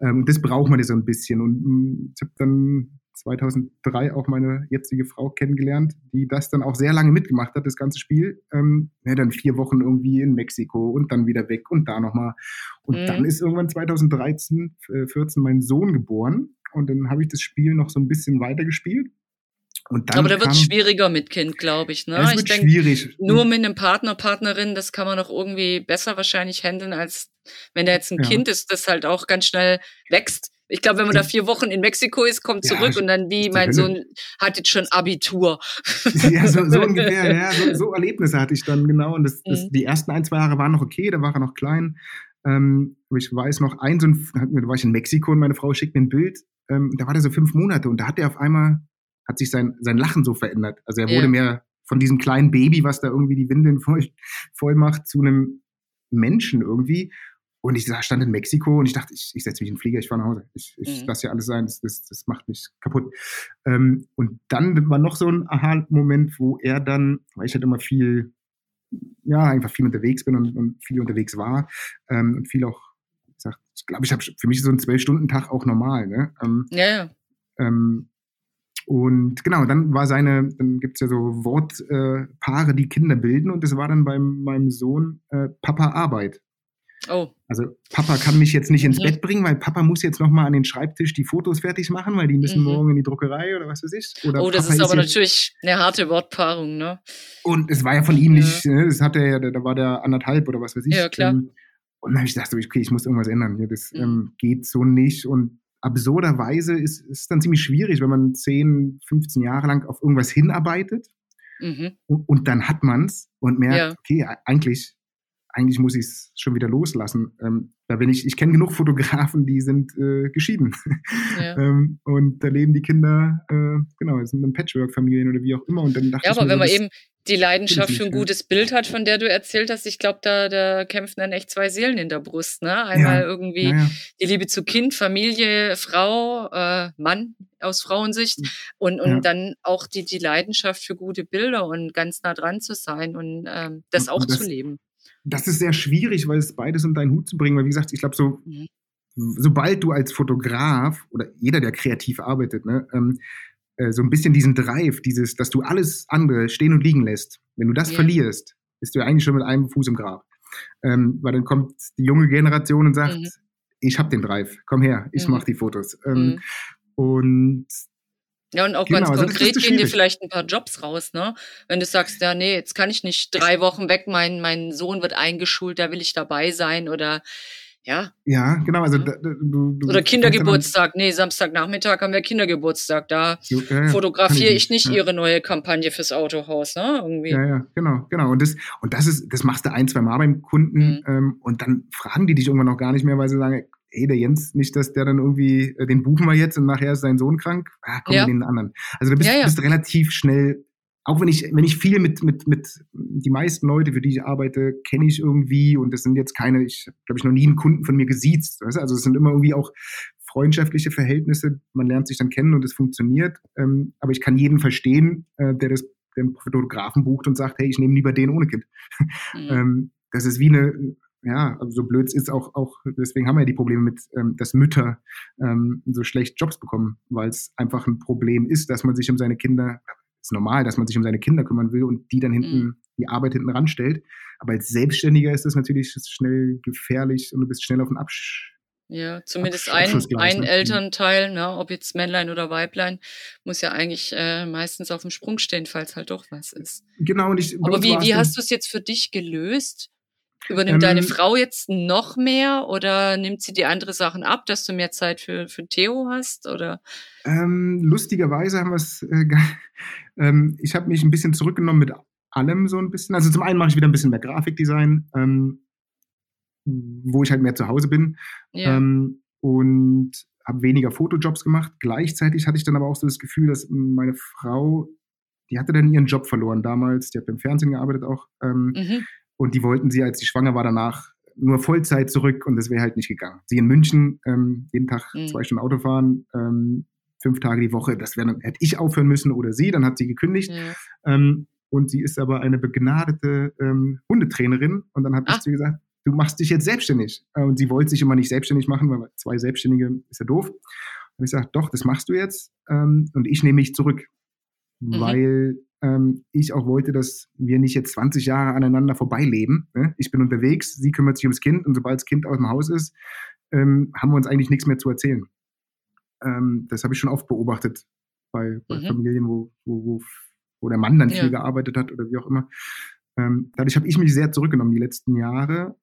Ähm, das braucht man ja so ein bisschen. Und mh, mm, ich habe dann 2003 auch meine jetzige Frau kennengelernt, die das dann auch sehr lange mitgemacht hat, das ganze Spiel. Ähm, ja, dann vier Wochen irgendwie in Mexiko und dann wieder weg und da nochmal. Und mhm. dann ist irgendwann 2013, äh, 14 mein Sohn geboren. Und dann habe ich das Spiel noch so ein bisschen weitergespielt aber da wird es schwieriger mit Kind, glaube ich. Ne? Es wird ich denk, schwierig. Nur mit einem Partner, Partnerin, das kann man noch irgendwie besser wahrscheinlich handeln, als wenn da jetzt ein ja. Kind ist, das halt auch ganz schnell wächst. Ich glaube, wenn man da vier Wochen in Mexiko ist, kommt zurück ja, und dann wie mein Sohn hat jetzt schon Abitur. Ja, so, so ungefähr, ja, so, so, Erlebnisse hatte ich dann genau. Und das, das, mhm. die ersten ein, zwei Jahre waren noch okay, da war er noch klein. Ähm, ich weiß noch, ein so ein, da war ich in Mexiko und meine Frau schickt mir ein Bild. Ähm, da war der so fünf Monate und da hat er auf einmal hat sich sein, sein Lachen so verändert. Also er wurde ja. mehr von diesem kleinen Baby, was da irgendwie die Windeln voll, voll macht, zu einem Menschen irgendwie. Und ich stand in Mexiko und ich dachte, ich, ich setze mich in den Flieger, ich fahre nach Hause. Ich, ich mhm. lasse ja alles sein, das, das, das macht mich kaputt. Ähm, und dann war noch so ein Aha-Moment, wo er dann, weil ich halt immer viel, ja, einfach viel unterwegs bin und, und viel unterwegs war ähm, und viel auch, ich glaube, ich habe für mich so einen Zwölf-Stunden-Tag auch normal. Ne? Ähm, ja, ja. Ähm, und genau, dann war seine, dann gibt es ja so Wortpaare, äh, die Kinder bilden und das war dann bei meinem Sohn äh, Papa Arbeit. Oh. Also Papa kann mich jetzt nicht ins mhm. Bett bringen, weil Papa muss jetzt nochmal an den Schreibtisch die Fotos fertig machen, weil die müssen mhm. morgen in die Druckerei oder was weiß ich. Oder oh, das Papa ist aber ist natürlich eine harte Wortpaarung, ne? Und es war ja von ihm ja. nicht, ne? das hat er ja, da war der anderthalb oder was weiß ich. Ja, klar. Ähm, und dann habe ich gedacht, okay, ich muss irgendwas ändern. Hier, das mhm. ähm, geht so nicht. Und absurderweise ist es dann ziemlich schwierig, wenn man 10, 15 Jahre lang auf irgendwas hinarbeitet mhm. und, und, dann hat man es und merkt, ja. okay, eigentlich, eigentlich muss ich es schon wieder loslassen. Ähm, da bin ich, ich kenne genug Fotografen, die sind äh, geschieden. Ja. ähm, und da leben die Kinder, äh, genau, sind dann Patchwork-Familien oder wie auch immer. Und dann dachte ja, aber mir, wenn man eben die Leidenschaft für ein gutes Bild hat, von der du erzählt hast, ich glaube, da, da kämpfen dann echt zwei Seelen in der Brust. Ne? Einmal ja. irgendwie ja, ja. die Liebe zu Kind, Familie, Frau, äh, Mann aus Frauensicht hm. und, und dann auch die, die Leidenschaft für gute Bilder und ganz nah dran zu sein und ähm, das auch das, zu leben. Das ist sehr schwierig, weil es beides unter einen Hut zu bringen, weil wie gesagt, ich glaube, so mhm. sobald du als Fotograf oder jeder, der kreativ arbeitet, ne, ähm, äh, so ein bisschen diesen Drive, dieses, dass du alles andere stehen und liegen lässt. Wenn du das yeah. verlierst, bist du eigentlich schon mit einem Fuß im Grab. Ähm, weil dann kommt die junge Generation und sagt, mhm. ich habe den Drive, komm her, ich mhm. mache die Fotos. Ähm, mhm. Und ja, und auch genau, ganz also konkret gehen dir vielleicht ein paar Jobs raus, ne? Wenn du sagst, ja, nee, jetzt kann ich nicht drei Wochen weg, mein, mein Sohn wird eingeschult, da will ich dabei sein oder ja. Ja, genau. Also, da, du, du Oder Kindergeburtstag. Nee, Samstagnachmittag haben wir Kindergeburtstag. Da ja, ja, fotografiere ich, nicht ja. ihre neue Kampagne fürs Autohaus, ne? Irgendwie. Ja, ja, genau, genau. Und das, und das ist, das machst du ein, zwei Mal beim Kunden mhm. ähm, und dann fragen die dich irgendwann noch gar nicht mehr, weil sie sagen, ey, der Jens, nicht, dass der dann irgendwie, äh, den buchen wir jetzt und nachher ist sein Sohn krank. Ah, komm, ja. den anderen. Also du bist, bist relativ schnell auch wenn ich, wenn ich viel mit, mit, mit die meisten Leute, für die ich arbeite, kenne ich irgendwie und das sind jetzt keine, ich glaube ich noch nie einen Kunden von mir gesiezt. Weißt? Also es sind immer irgendwie auch freundschaftliche Verhältnisse. Man lernt sich dann kennen und es funktioniert. Ähm, aber ich kann jeden verstehen, äh, der das den Fotografen bucht und sagt, hey, ich nehme lieber den ohne Kind. Mhm. ähm, das ist wie eine, ja, also so blöd ist auch, auch, deswegen haben wir ja die Probleme mit, ähm, dass Mütter ähm, so schlecht Jobs bekommen, weil es einfach ein Problem ist, dass man sich um seine Kinder, ist normal, dass man sich um seine Kinder kümmern will und die dann hinten, mhm. die Arbeit hinten ranstellt. Aber als Selbstständiger ist das natürlich schnell gefährlich und du bist schnell auf den Absch ja, zumindest ein, ein ne? Elternteil, ne, ob jetzt Männlein oder Weiblein, muss ja eigentlich äh, meistens auf dem Sprung stehen, falls halt doch was ist. Genau, und ich. Aber wie, wie hast du es jetzt für dich gelöst? Übernimmt ähm, deine Frau jetzt noch mehr oder nimmt sie die andere Sachen ab, dass du mehr Zeit für, für Theo hast? Oder? Ähm, lustigerweise haben wir es. Äh, ähm, ich habe mich ein bisschen zurückgenommen mit allem so ein bisschen. Also zum einen mache ich wieder ein bisschen mehr Grafikdesign, ähm, wo ich halt mehr zu Hause bin. Ja. Ähm, und habe weniger Fotojobs gemacht. Gleichzeitig hatte ich dann aber auch so das Gefühl, dass meine Frau, die hatte dann ihren Job verloren damals, die hat beim Fernsehen gearbeitet auch. Ähm, mhm. Und die wollten sie, als sie schwanger war, danach nur Vollzeit zurück und das wäre halt nicht gegangen. Sie in München, ähm, jeden Tag mhm. zwei Stunden Auto fahren, ähm, fünf Tage die Woche, das wäre, hätte ich aufhören müssen oder sie, dann hat sie gekündigt. Ja. Ähm, und sie ist aber eine begnadete ähm, Hundetrainerin. Und dann habe ich zu ihr gesagt, du machst dich jetzt selbstständig. Äh, und sie wollte sich immer nicht selbstständig machen, weil zwei Selbstständige ist ja doof. Und ich sage, doch, das machst du jetzt. Ähm, und ich nehme mich zurück. Mhm. Weil ähm, ich auch wollte, dass wir nicht jetzt 20 Jahre aneinander vorbeileben. Ne? Ich bin unterwegs, sie kümmert sich ums Kind und sobald das Kind aus dem Haus ist, ähm, haben wir uns eigentlich nichts mehr zu erzählen. Ähm, das habe ich schon oft beobachtet bei, bei mhm. Familien, wo, wo, wo, wo, der Mann dann ja. viel gearbeitet hat oder wie auch immer. Ähm, dadurch habe ich mich sehr zurückgenommen die letzten Jahre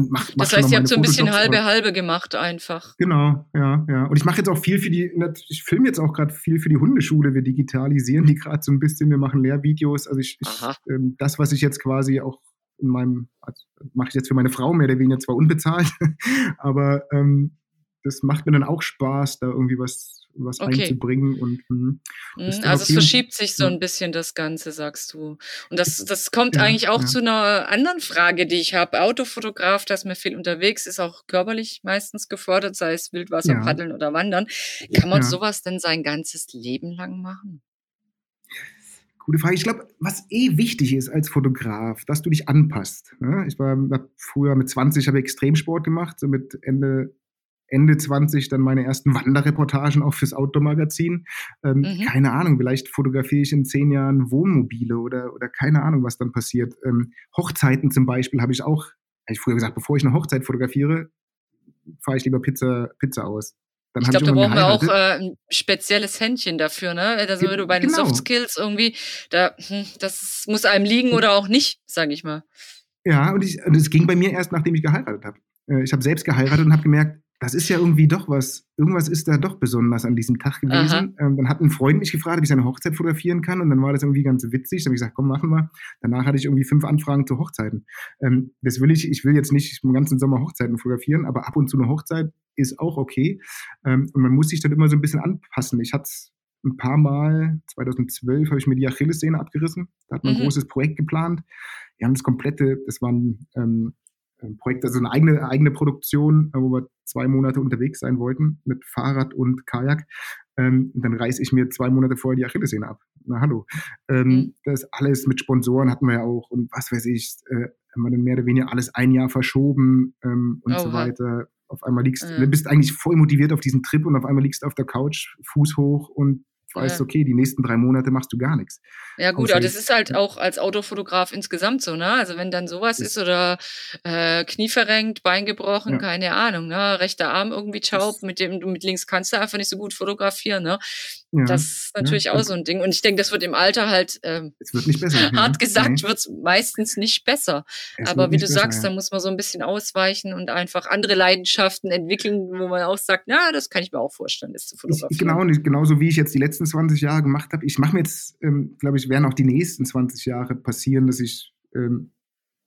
und mach, mach Das heißt, ihr habt so ein bisschen halbe halbe gemacht einfach. Genau, ja, ja. Und ich mache jetzt auch viel für die, ich filme jetzt auch gerade viel für die Hundeschule. Wir digitalisieren die gerade so ein bisschen. Wir machen Lehrvideos. Also ich, ich ähm, das, was ich jetzt quasi auch in meinem, also mache ich jetzt für meine Frau mehr oder weniger zwar unbezahlt, aber ähm, das macht mir dann auch Spaß, da irgendwie was, was okay. einzubringen. Und, hm, also es verschiebt sich so ein bisschen das Ganze, sagst du. Und das, das kommt ja, eigentlich auch ja. zu einer anderen Frage, die ich habe. Autofotograf, da ist mir viel unterwegs, ist auch körperlich meistens gefordert, sei es Wildwasser, ja. Paddeln oder Wandern. Kann man sowas denn sein ganzes Leben lang machen? Gute Frage. Ich glaube, was eh wichtig ist als Fotograf, dass du dich anpasst. Ne? Ich war früher mit 20 habe Extremsport gemacht, so mit Ende Ende 20 dann meine ersten Wanderreportagen auch fürs Outdoor-Magazin. Ähm, mhm. Keine Ahnung, vielleicht fotografiere ich in zehn Jahren Wohnmobile oder, oder keine Ahnung, was dann passiert. Ähm, Hochzeiten zum Beispiel habe ich auch, habe ich früher gesagt, bevor ich eine Hochzeit fotografiere, fahre ich lieber Pizza, Pizza aus. Dann ich glaube, da brauchen wir auch äh, ein spezielles Händchen dafür, ne? Also wenn du bei den genau. Soft Skills irgendwie, da, hm, das muss einem liegen oder auch nicht, sage ich mal. Ja, und es ging bei mir erst, nachdem ich geheiratet habe. Äh, ich habe selbst geheiratet und habe gemerkt, das ist ja irgendwie doch was, irgendwas ist da doch besonders an diesem Tag gewesen. Ähm, dann hat ein Freund mich gefragt, ob ich seine Hochzeit fotografieren kann und dann war das irgendwie ganz witzig. Dann habe ich gesagt, komm, machen wir. Danach hatte ich irgendwie fünf Anfragen zu Hochzeiten. Ähm, das will ich, ich will jetzt nicht den ganzen Sommer Hochzeiten fotografieren, aber ab und zu eine Hochzeit ist auch okay. Ähm, und man muss sich dann immer so ein bisschen anpassen. Ich hatte ein paar Mal, 2012 habe ich mir die Achillessehne abgerissen. Da hat man mhm. ein großes Projekt geplant. Wir haben das komplette, das war ein ähm, Projekt, also eine eigene, eigene Produktion, wo wir zwei Monate unterwegs sein wollten mit Fahrrad und Kajak. Ähm, dann reiße ich mir zwei Monate vorher die Achillessehne ab. Na hallo. Ähm, mhm. Das alles mit Sponsoren hatten wir ja auch und was weiß ich, äh, haben wir dann mehr oder weniger alles ein Jahr verschoben ähm, und Oha. so weiter. Auf einmal liegst du, bist eigentlich voll motiviert auf diesen Trip und auf einmal liegst du auf der Couch, Fuß hoch und weißt, ja. okay, die nächsten drei Monate machst du gar nichts. Ja gut, aber das ist halt auch als Autofotograf insgesamt so, ne? Also wenn dann sowas ist, ist oder äh, Knie verrenkt, Bein gebrochen, ja. keine Ahnung, ne? Rechter Arm irgendwie taub, mit dem du mit links kannst du einfach nicht so gut fotografieren, ne? Ja, das ist natürlich ja, auch so ein Ding. Und ich denke, das wird im Alter halt, ähm, es wird nicht besser, hart gesagt, wird es meistens nicht besser. Es Aber wie du besser, sagst, da muss man so ein bisschen ausweichen und einfach andere Leidenschaften entwickeln, wo man auch sagt, na, das kann ich mir auch vorstellen, das zu fotografieren. Ich, genau, und genauso wie ich jetzt die letzten 20 Jahre gemacht habe. Ich mache mir jetzt, ähm, glaube ich, werden auch die nächsten 20 Jahre passieren, dass ich ähm,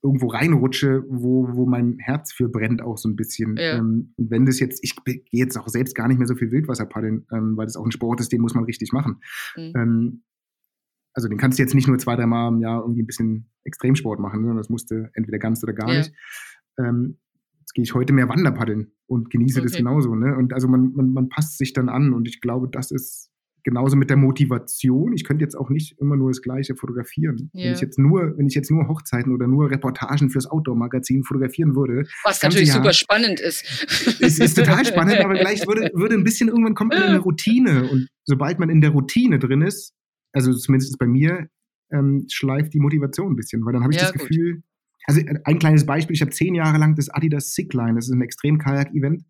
irgendwo reinrutsche, wo, wo mein Herz für brennt auch so ein bisschen. Ja. Ähm, und wenn das jetzt, ich gehe jetzt auch selbst gar nicht mehr so viel Wildwasser paddeln, ähm, weil das auch ein Sport ist, den muss man richtig machen. Mhm. Ähm, also den kannst du jetzt nicht nur zwei, drei Mal im Jahr irgendwie ein bisschen Extremsport machen, sondern das musste entweder ganz oder gar ja. nicht. Ähm, jetzt gehe ich heute mehr Wanderpaddeln und genieße okay. das genauso. Ne? Und also man, man, man passt sich dann an und ich glaube, das ist genauso mit der Motivation. Ich könnte jetzt auch nicht immer nur das Gleiche fotografieren. Yeah. Wenn ich jetzt nur, wenn ich jetzt nur Hochzeiten oder nur Reportagen fürs Outdoor-Magazin fotografieren würde. Was natürlich Jahr, super spannend ist. Es ist total spannend, aber gleich würde, würde ein bisschen irgendwann kommt man in eine Routine. Und sobald man in der Routine drin ist, also zumindest bei mir, ähm, schleift die Motivation ein bisschen, weil dann habe ich ja, das gut. Gefühl, also äh, ein kleines Beispiel, ich habe zehn Jahre lang das Adidas Sickline, das ist ein Extrem-Kajak-Event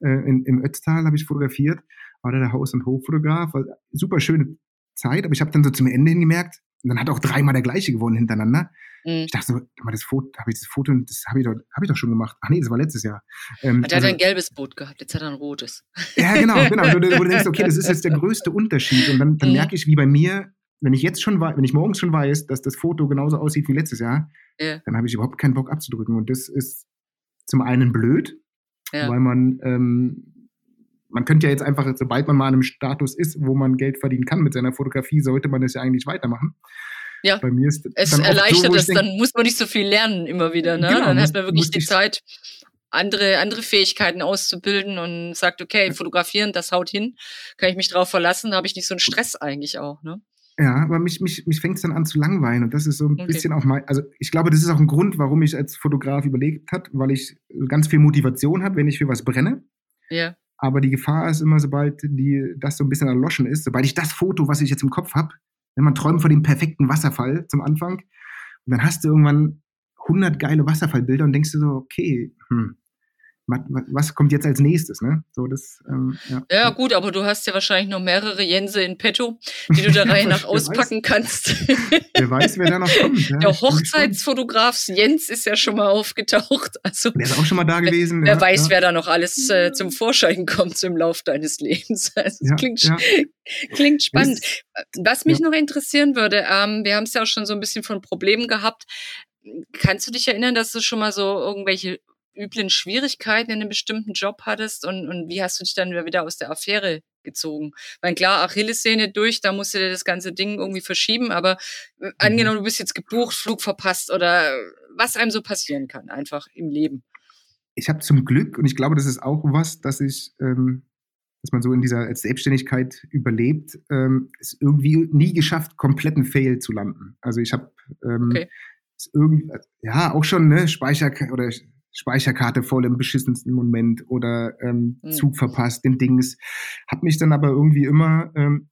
äh, im Ötztal, habe ich fotografiert war der Haus- und Hoffotograf. super schöne Zeit, aber ich habe dann so zum Ende hin gemerkt, und dann hat auch dreimal der gleiche gewonnen hintereinander. Mhm. Ich dachte so, das Foto, habe ich das Foto, das habe ich, doch, hab ich doch schon gemacht. Ach nee, das war letztes Jahr. Ähm, hat er also, ein gelbes Boot gehabt, jetzt hat er ein rotes. Ja, genau, genau. Wo du, wo du denkst, okay, das ist jetzt der größte Unterschied. Und dann, dann mhm. merke ich, wie bei mir, wenn ich jetzt schon wenn ich morgens schon weiß, dass das Foto genauso aussieht wie letztes Jahr, ja. dann habe ich überhaupt keinen Bock abzudrücken. Und das ist zum einen blöd, ja. weil man ähm, man könnte ja jetzt einfach, sobald man mal an einem Status ist, wo man Geld verdienen kann mit seiner Fotografie, sollte man das ja eigentlich weitermachen. Ja, Bei mir ist es erleichtert so, es, dann muss man nicht so viel lernen immer wieder. Ne? Genau, dann hat man wirklich die Zeit, andere, andere Fähigkeiten auszubilden und sagt, okay, fotografieren, das haut hin, kann ich mich drauf verlassen, da habe ich nicht so einen Stress eigentlich auch. Ne? Ja, aber mich, mich, mich fängt es dann an zu langweilen und das ist so ein okay. bisschen auch mein, also ich glaube, das ist auch ein Grund, warum ich als Fotograf überlegt hat, weil ich ganz viel Motivation habe, wenn ich für was brenne. Ja. Aber die Gefahr ist immer, sobald die, das so ein bisschen erloschen ist, sobald ich das Foto, was ich jetzt im Kopf habe, wenn man träumt von dem perfekten Wasserfall zum Anfang, und dann hast du irgendwann 100 geile Wasserfallbilder und denkst du so, okay, hm, was kommt jetzt als nächstes, ne? So das, ähm, ja. ja. gut, aber du hast ja wahrscheinlich noch mehrere Jense in petto, die du der Reihe nach auspacken kannst. wer weiß, wer da noch kommt. Ja. Der Hochzeitsfotograf Jens ist ja schon mal aufgetaucht. Also, der ist auch schon mal da gewesen. Wer, ja, weiß, wer da noch alles äh, zum Vorschein kommt im Lauf deines Lebens. Also, das klingt, klingt spannend. Was mich noch interessieren würde, ähm, wir haben es ja auch schon so ein bisschen von Problemen gehabt. Kannst du dich erinnern, dass du schon mal so irgendwelche üblen Schwierigkeiten in einem bestimmten Job hattest und, und wie hast du dich dann wieder aus der Affäre gezogen? Weil klar, Achillessehne durch, da musst du dir das ganze Ding irgendwie verschieben, aber äh, mhm. angenommen, du bist jetzt gebucht, Flug verpasst oder was einem so passieren kann, einfach im Leben. Ich habe zum Glück, und ich glaube, das ist auch was, dass ich, ähm, dass man so in dieser Selbstständigkeit überlebt, ähm, es irgendwie nie geschafft, kompletten Fail zu landen. Also ich habe ähm, okay. irgendwie, ja, auch schon, ne, Speicher oder Speicherkarte voll im beschissensten Moment oder ähm, mhm. Zug verpasst, den Dings. Hab mich dann aber irgendwie immer ähm,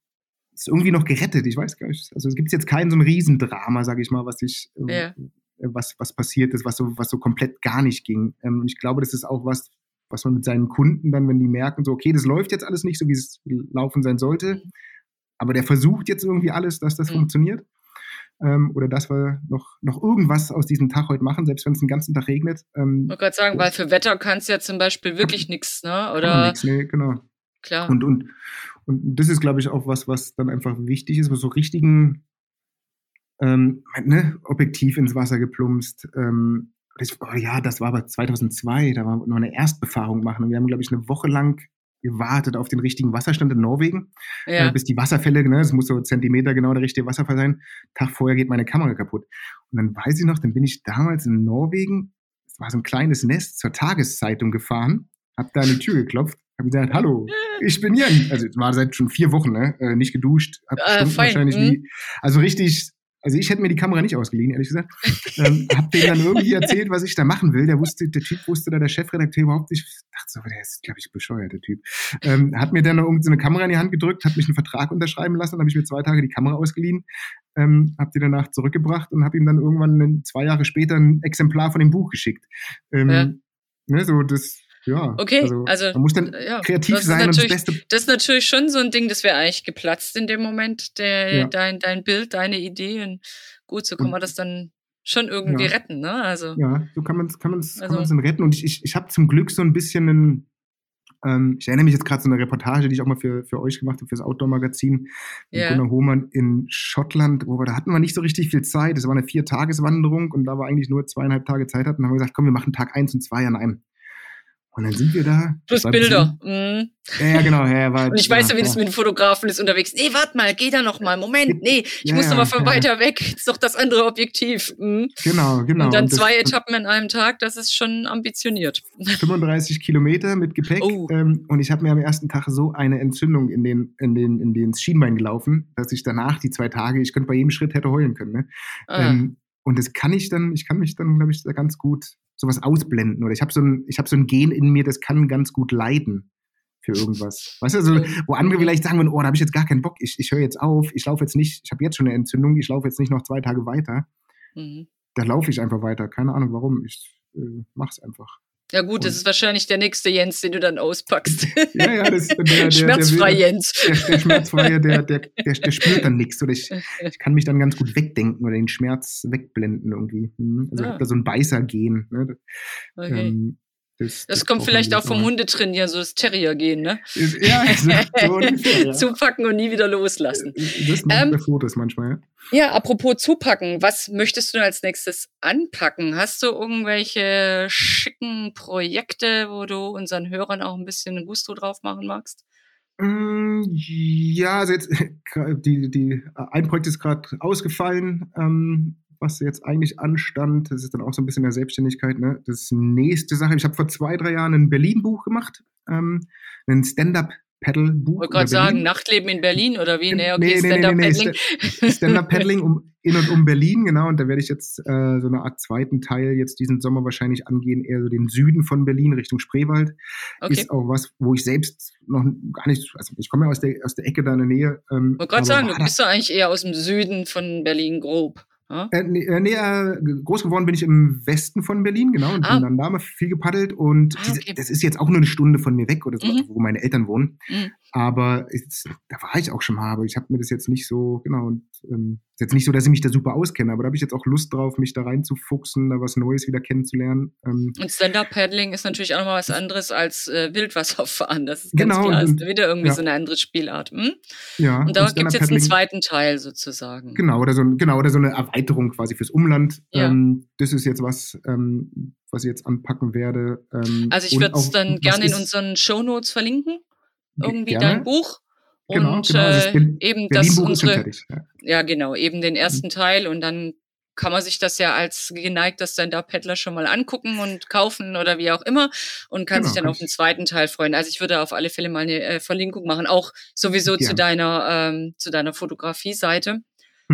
ist irgendwie noch gerettet. Ich weiß gar nicht. Also es gibt jetzt kein so ein Riesendrama, sage ich mal, was ich ähm, ja. was was passiert ist, was so was so komplett gar nicht ging. Ähm, ich glaube, das ist auch was, was man mit seinen Kunden dann, wenn die merken, so okay, das läuft jetzt alles nicht so, wie es laufen sein sollte, mhm. aber der versucht jetzt irgendwie alles, dass das mhm. funktioniert ähm, oder dass wir noch, noch irgendwas aus diesem Tag heute machen, selbst wenn es den ganzen Tag regnet. Ähm, ich wollte gerade sagen, weil für Wetter kannst du ja zum Beispiel wirklich nichts, ne? Oder? Nix, nee, genau. Klar. Und, und, und das ist, glaube ich, auch was, was dann einfach wichtig ist, was so richtigen ähm, ne, Objektiv ins Wasser geplumpst. Ähm, das, oh ja, das war aber 2002, da war noch eine Erstbefahrung machen. Und wir haben, glaube ich, eine Woche lang gewartet auf den richtigen Wasserstand in Norwegen, ja. äh, bis die Wasserfälle, ne, es muss so Zentimeter genau der richtige Wasserfall sein. Tag vorher geht meine Kamera kaputt. Und dann weiß ich noch, dann bin ich damals in Norwegen, es war so ein kleines Nest, zur Tageszeitung gefahren, hab da an die Tür geklopft, hab gesagt, hallo, ich bin Jan. Also es war seit schon vier Wochen, ne, äh, nicht geduscht, hab äh, wahrscheinlich mhm. wie, also richtig also ich hätte mir die Kamera nicht ausgeliehen, ehrlich gesagt. ähm, hab dem dann irgendwie erzählt, was ich da machen will. Der wusste, der Typ wusste da, der Chefredakteur überhaupt nicht. Ich dachte so, der ist, glaube ich, bescheuert, der Typ. Ähm, hat mir dann noch irgendeine Kamera in die Hand gedrückt, hat mich einen Vertrag unterschreiben lassen, dann habe ich mir zwei Tage die Kamera ausgeliehen, ähm, habe die danach zurückgebracht und habe ihm dann irgendwann zwei Jahre später ein Exemplar von dem Buch geschickt. Ähm, ja. ne, so das ja, okay, also, also man muss dann ja, kreativ sein und das Beste. Das ist natürlich schon so ein Ding, das wäre eigentlich geplatzt in dem Moment, der, ja. dein, dein Bild, deine Ideen. Gut, so kann man das dann schon irgendwie ja. retten, ne? Also, ja, so kann man es kann man's, also, kann dann retten. Und ich, ich, ich habe zum Glück so ein bisschen einen, ähm, ich erinnere mich jetzt gerade so eine Reportage, die ich auch mal für, für euch gemacht habe, für das Outdoor-Magazin mit yeah. Gunnar Hohmann in Schottland, wo wir, da hatten wir nicht so richtig viel Zeit. Es war eine Vier-Tages-Wanderung und da wir eigentlich nur zweieinhalb Tage Zeit hatten, haben wir gesagt, komm, wir machen Tag eins und zwei an einem. Und dann sind wir da. Plus Bilder. Mhm. Ja, ja, genau. Ja, war, und ich weiß ja, wie ja. das mit den Fotografen ist unterwegs. Nee, warte mal, geh da noch mal. Moment, nee, ich ja, muss noch mal von weiter weg. Das ist doch das andere Objektiv. Mhm. Genau, genau. Und dann und zwei Etappen in einem Tag, das ist schon ambitioniert. 35 Kilometer mit Gepäck. Oh. Ähm, und ich habe mir am ersten Tag so eine Entzündung in den, in den, in den Schienbein gelaufen, dass ich danach die zwei Tage, ich könnte bei jedem Schritt hätte heulen können. Ne? Ah. Ähm, und das kann ich dann, ich kann mich dann, glaube ich, da ganz gut sowas ausblenden. Oder ich habe so ein, ich habe so ein Gen in mir, das kann ganz gut leiden für irgendwas. Weißt du, also, wo andere vielleicht sagen würden, oh, da habe ich jetzt gar keinen Bock, ich, ich höre jetzt auf, ich laufe jetzt nicht, ich habe jetzt schon eine Entzündung, ich laufe jetzt nicht noch zwei Tage weiter. Mhm. Da laufe ich einfach weiter. Keine Ahnung warum. Ich äh, mach's einfach. Ja gut, und das ist wahrscheinlich der nächste Jens, den du dann auspackst. ja, ja, das ist der, der, Schmerzfrei der, Jens. Der, der Schmerzfreie, der, der, der, spürt dann nichts. Oder ich, ich kann mich dann ganz gut wegdenken oder den Schmerz wegblenden irgendwie. Hm, also ah. ich habe da so ein Beißer-Gen. Ne? Okay. Ähm, das, das, kommt vielleicht auch vom Hundetrainieren, so das Terrier-Gehen, ne? Ja, so, ungefähr, ja. Zupacken und nie wieder loslassen. Das machen ähm, Fotos manchmal, ja. Ja, apropos zupacken, was möchtest du als nächstes anpacken? Hast du irgendwelche schicken Projekte, wo du unseren Hörern auch ein bisschen Gusto drauf machen magst? Mm, ja, also jetzt, die, die, ein Projekt ist gerade ausgefallen. Ähm, was jetzt eigentlich anstand, das ist dann auch so ein bisschen der Selbstständigkeit, ne? Das nächste Sache, ich habe vor zwei, drei Jahren ein Berlin-Buch gemacht, ähm, ein Stand-up Paddle-Buch. Ich wollte gerade sagen, Nachtleben in Berlin oder wie? Nee, okay, nee, Stand-Up-Paddling. Nee, Stand-Up-Paddling um, in und um Berlin, genau. Und da werde ich jetzt äh, so eine Art zweiten Teil jetzt diesen Sommer wahrscheinlich angehen, eher so den Süden von Berlin Richtung Spreewald. Okay. Ist auch was, wo ich selbst noch gar nicht, also ich komme ja aus der, aus der Ecke da in der Nähe. Ähm, ich wollte gerade sagen, du bist ja eigentlich eher aus dem Süden von Berlin grob. Äh, nee, äh, nee, äh, groß geworden bin ich im Westen von Berlin, genau, und ah. bin dann da viel gepaddelt. Und ah, okay. diese, das ist jetzt auch nur eine Stunde von mir weg oder so, mhm. wo meine Eltern wohnen. Mhm. Aber jetzt, da war ich auch schon mal, aber ich habe mir das jetzt nicht so, genau, und ähm, ist jetzt nicht so, dass ich mich da super auskenne, aber da habe ich jetzt auch Lust drauf, mich da reinzufuchsen, da was Neues wieder kennenzulernen. Ähm, und Stand-Up-Paddling ist natürlich auch nochmal was anderes als äh, Wildwasserfahren. Das ist ganz genau, klar. Und, ist wieder irgendwie ja. so eine andere Spielart. Hm? Ja. Und da gibt es jetzt einen zweiten Teil sozusagen. Genau, oder so, genau, oder so eine Erweiterung quasi fürs Umland. Ja. Ähm, das ist jetzt was, ähm, was ich jetzt anpacken werde. Ähm, also ich würde es dann gerne in unseren Show Notes verlinken. Irgendwie gerne. dein Buch. Genau, und genau. Also bin, eben das unsere, ja. ja. genau, eben den ersten mhm. Teil und dann kann man sich das ja als geneigter Stand-Up-Paddler schon mal angucken und kaufen oder wie auch immer und kann genau, sich dann auf den zweiten Teil freuen. Also ich würde auf alle Fälle mal eine äh, Verlinkung machen, auch sowieso ja. zu deiner ähm, zu deiner Fotografie-Seite.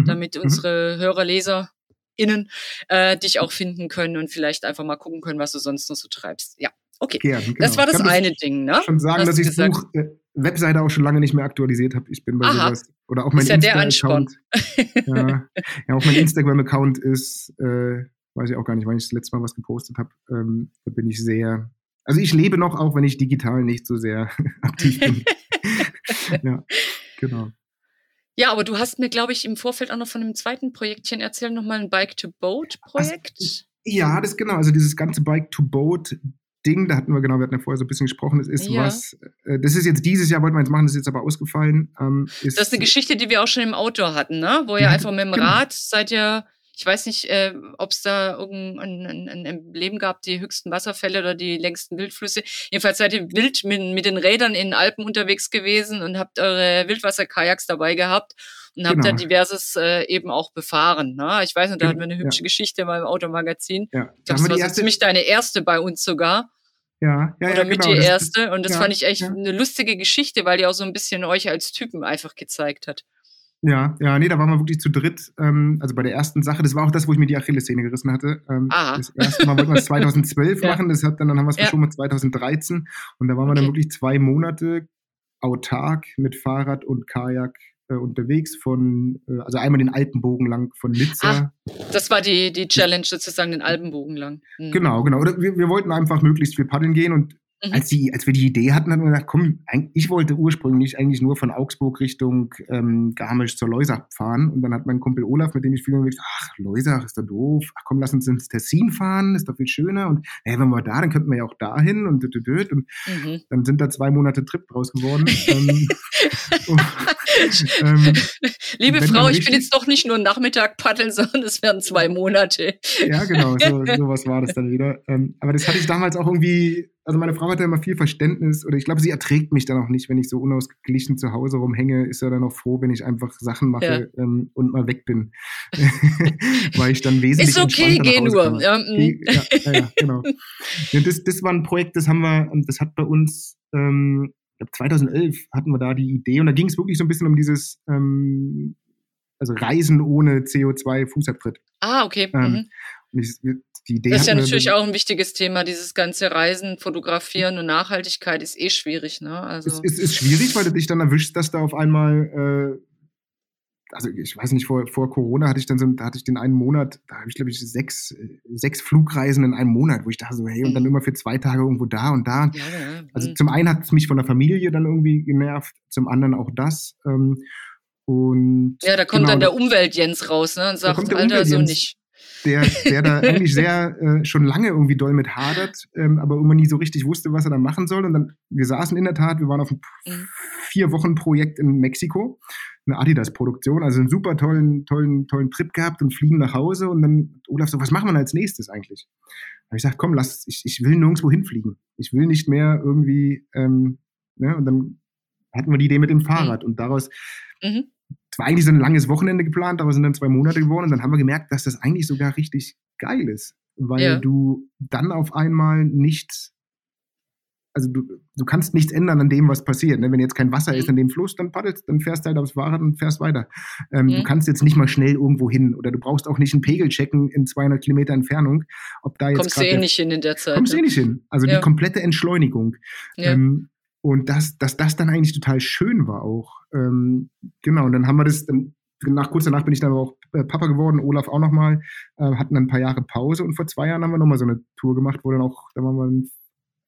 Damit mhm. unsere Hörer, Leser innen äh, dich auch finden können und vielleicht einfach mal gucken können, was du sonst noch so treibst. Ja. Okay, Gern, genau. das war das eine Ding, ne? Schon sagen, dass ich das Buch, äh, Webseite auch schon lange nicht mehr aktualisiert habe. Ich bin bei Aha. sowas. Oder auch mein Instagram-Account. ja, ja, auch mein Instagram-Account ist, äh, weiß ich auch gar nicht, wann ich das letzte Mal was gepostet habe. Ähm, da bin ich sehr. Also ich lebe noch, auch wenn ich digital nicht so sehr aktiv bin. ja, genau. Ja, aber du hast mir, glaube ich, im Vorfeld auch noch von einem zweiten Projektchen erzählt, nochmal ein Bike-to-Boat-Projekt. Also, ja, das genau. Also dieses ganze Bike-to-Boat Ding, da hatten wir genau, wir hatten ja vorher so ein bisschen gesprochen, das ist ja. was, äh, das ist jetzt dieses Jahr, wollten wir jetzt machen, das ist jetzt aber ausgefallen. Ähm, ist, das ist eine Geschichte, die wir auch schon im Outdoor hatten, ne? Wo ihr ja, einfach mit dem genau. Rad seid ihr Ich weiß nicht, äh, ob es da irgendein ein, ein Emblem gab, die höchsten Wasserfälle oder die längsten Wildflüsse. Jedenfalls seid ihr wild mit, mit den Rädern in den Alpen unterwegs gewesen und habt eure Wildwasserkajaks dabei gehabt und habt genau. dann diverses äh, eben auch befahren. Ne? Ich weiß nicht, da hatten wir eine hübsche ja. Geschichte mal im Automagazin. Ja. Das war so ziemlich deine erste bei uns sogar. Ja, ja, Oder ja, mit genau. die erste. Und das ja, fand ich echt ja. eine lustige Geschichte, weil die auch so ein bisschen euch als Typen einfach gezeigt hat. Ja, ja, nee, da waren wir wirklich zu dritt. Ähm, also bei der ersten Sache, das war auch das, wo ich mir die Achillessehne gerissen hatte. Ähm, Aha. Das erste Mal wollten wir es 2012 machen, das hat dann, dann haben wir es verschoben mit 2013. Und da waren wir okay. dann wirklich zwei Monate autark mit Fahrrad und Kajak äh, unterwegs von, äh, also einmal den Alpenbogen lang von Nizza. Ah, das war die, die Challenge sozusagen, den Alpenbogen lang. Mhm. Genau, genau. Oder wir, wir wollten einfach möglichst viel paddeln gehen und Mhm. Als, die, als wir die Idee hatten, haben wir gesagt, komm, ich wollte ursprünglich eigentlich nur von Augsburg Richtung ähm, Garmisch zur Leusach fahren. Und dann hat mein Kumpel Olaf, mit dem ich viel gesagt, ach, Leusach ist doch doof. Ach komm, lass uns ins Tessin fahren, ist doch viel schöner. Und hey, wenn wir da, dann könnten wir ja auch dahin und und, und. und mhm. dann sind da zwei Monate Trip draus geworden. ähm, und, ähm, Liebe Frau, ich bin jetzt doch nicht nur Nachmittag paddeln, sondern es werden zwei Monate. ja, genau, so, sowas war das dann wieder. Ähm, aber das hatte ich damals auch irgendwie also meine Frau hat ja immer viel Verständnis oder ich glaube, sie erträgt mich dann auch nicht, wenn ich so unausgeglichen zu Hause rumhänge, ist er dann auch froh, wenn ich einfach Sachen mache ja. ähm, und mal weg bin. Weil ich dann wesentlich Ist okay, geh nur. Ja, mm. ja, ja, ja, genau. Ja, das, das war ein Projekt, das haben wir, das hat bei uns, ähm, glaube 2011 hatten wir da die Idee und da ging es wirklich so ein bisschen um dieses ähm, also Reisen ohne CO2-Fußabtritt. Ah, okay. Ähm, mhm. ich, die Idee das ist ja natürlich auch ein wichtiges Thema, dieses ganze Reisen, Fotografieren und Nachhaltigkeit ist eh schwierig, ne? Also es, es ist schwierig, weil du dich dann erwischst, dass da auf einmal, äh, also ich weiß nicht, vor, vor Corona hatte ich dann so, da hatte ich den einen Monat, da habe ich glaube ich sechs, sechs Flugreisen in einem Monat, wo ich dachte so, hey, und dann mhm. immer für zwei Tage irgendwo da und da. Ja, ja. Also mhm. zum einen hat es mich von der Familie dann irgendwie genervt, zum anderen auch das. Ähm, und ja, da kommt genau, dann der Umwelt Jens raus ne, und sagt, Alter, so nicht der, der da eigentlich sehr äh, schon lange irgendwie doll mit hadert, ähm, aber immer nie so richtig wusste, was er da machen soll. Und dann, wir saßen in der Tat, wir waren auf einem mhm. vier Wochen Projekt in Mexiko, eine Adidas-Produktion, also einen super tollen, tollen, tollen Trip gehabt und fliegen nach Hause. Und dann Olaf so, was machen wir als nächstes eigentlich? Da habe ich gesagt, komm, lass, ich, ich will nirgendwo hinfliegen. Ich will nicht mehr irgendwie, ähm, ne? und dann hatten wir die Idee mit dem mhm. Fahrrad und daraus mhm es war eigentlich so ein langes Wochenende geplant, aber es sind dann zwei Monate geworden und dann haben wir gemerkt, dass das eigentlich sogar richtig geil ist, weil ja. du dann auf einmal nichts, also du, du kannst nichts ändern an dem, was passiert. Ne? Wenn jetzt kein Wasser mhm. ist in dem Fluss, dann paddelst, dann fährst du halt aufs Fahrrad und fährst weiter. Ähm, mhm. Du kannst jetzt nicht mal schnell irgendwo hin oder du brauchst auch nicht einen Pegel checken in 200 Kilometer Entfernung, ob da jetzt kommst du eh nicht hin in der Zeit. Kommst du eh nicht hin. Also ja. die komplette Entschleunigung. Ja. Ähm, und dass, dass das dann eigentlich total schön war auch. Ähm, genau, und dann haben wir das, dann, nach kurz danach bin ich dann aber auch äh, Papa geworden, Olaf auch nochmal, äh, hatten dann ein paar Jahre Pause und vor zwei Jahren haben wir nochmal so eine Tour gemacht, wo dann auch, da waren wir,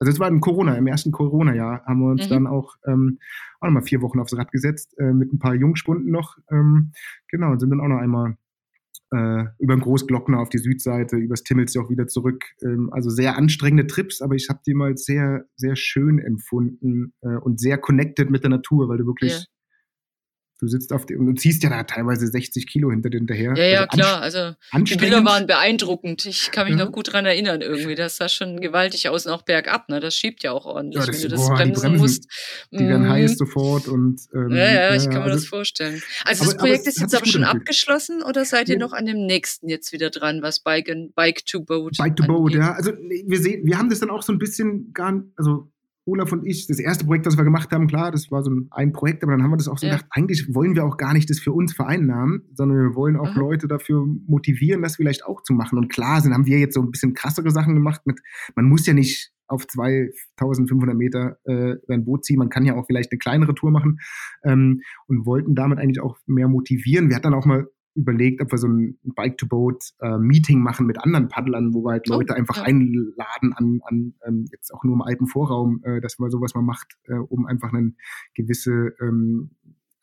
also es war in Corona, im ersten Corona-Jahr haben wir uns mhm. dann auch, ähm, auch nochmal vier Wochen aufs Rad gesetzt, äh, mit ein paar Jungspunden noch, ähm, genau, und sind dann auch noch einmal äh, über den Großglockner auf die Südseite, übers Timmelsjoch wieder zurück. Ähm, also sehr anstrengende Trips, aber ich habe die mal sehr, sehr schön empfunden äh, und sehr connected mit der Natur, weil du wirklich ja. Du sitzt auf dem und ziehst ja da teilweise 60 Kilo hinter dir hinterher. Ja, ja, also klar. Also die Bilder waren beeindruckend. Ich kann mich ja. noch gut dran erinnern irgendwie. Das sah schon gewaltig aus, und auch bergab. Ne? Das schiebt ja auch ordentlich, ja, das, wenn du das boah, bremsen, Bremsen, musst. Die werden heiß sofort und ähm, ja, ja, ich kann mir also, das vorstellen. Also das Projekt ist jetzt aber schon abgeschlossen oder seid ihr noch an dem nächsten jetzt wieder dran, was Bike, Bike to Boat? Bike to Boat, ja. Also wir sehen, wir haben das dann auch so ein bisschen gar, also Olaf und ich, das erste Projekt, das wir gemacht haben, klar, das war so ein, Projekt, aber dann haben wir das auch so ja. gedacht, eigentlich wollen wir auch gar nicht das für uns vereinnahmen, sondern wir wollen auch mhm. Leute dafür motivieren, das vielleicht auch zu machen. Und klar sind, haben wir jetzt so ein bisschen krassere Sachen gemacht mit, man muss ja nicht auf 2500 Meter äh, sein Boot ziehen, man kann ja auch vielleicht eine kleinere Tour machen ähm, und wollten damit eigentlich auch mehr motivieren. Wir hatten dann auch mal überlegt, ob wir so ein Bike-to-Boat-Meeting äh, machen mit anderen Paddlern, wo wir halt oh, Leute oh, einfach ja. einladen an, an ähm, jetzt auch nur im Alpenvorraum, äh, dass man sowas mal macht, äh, um einfach einen gewisse ähm,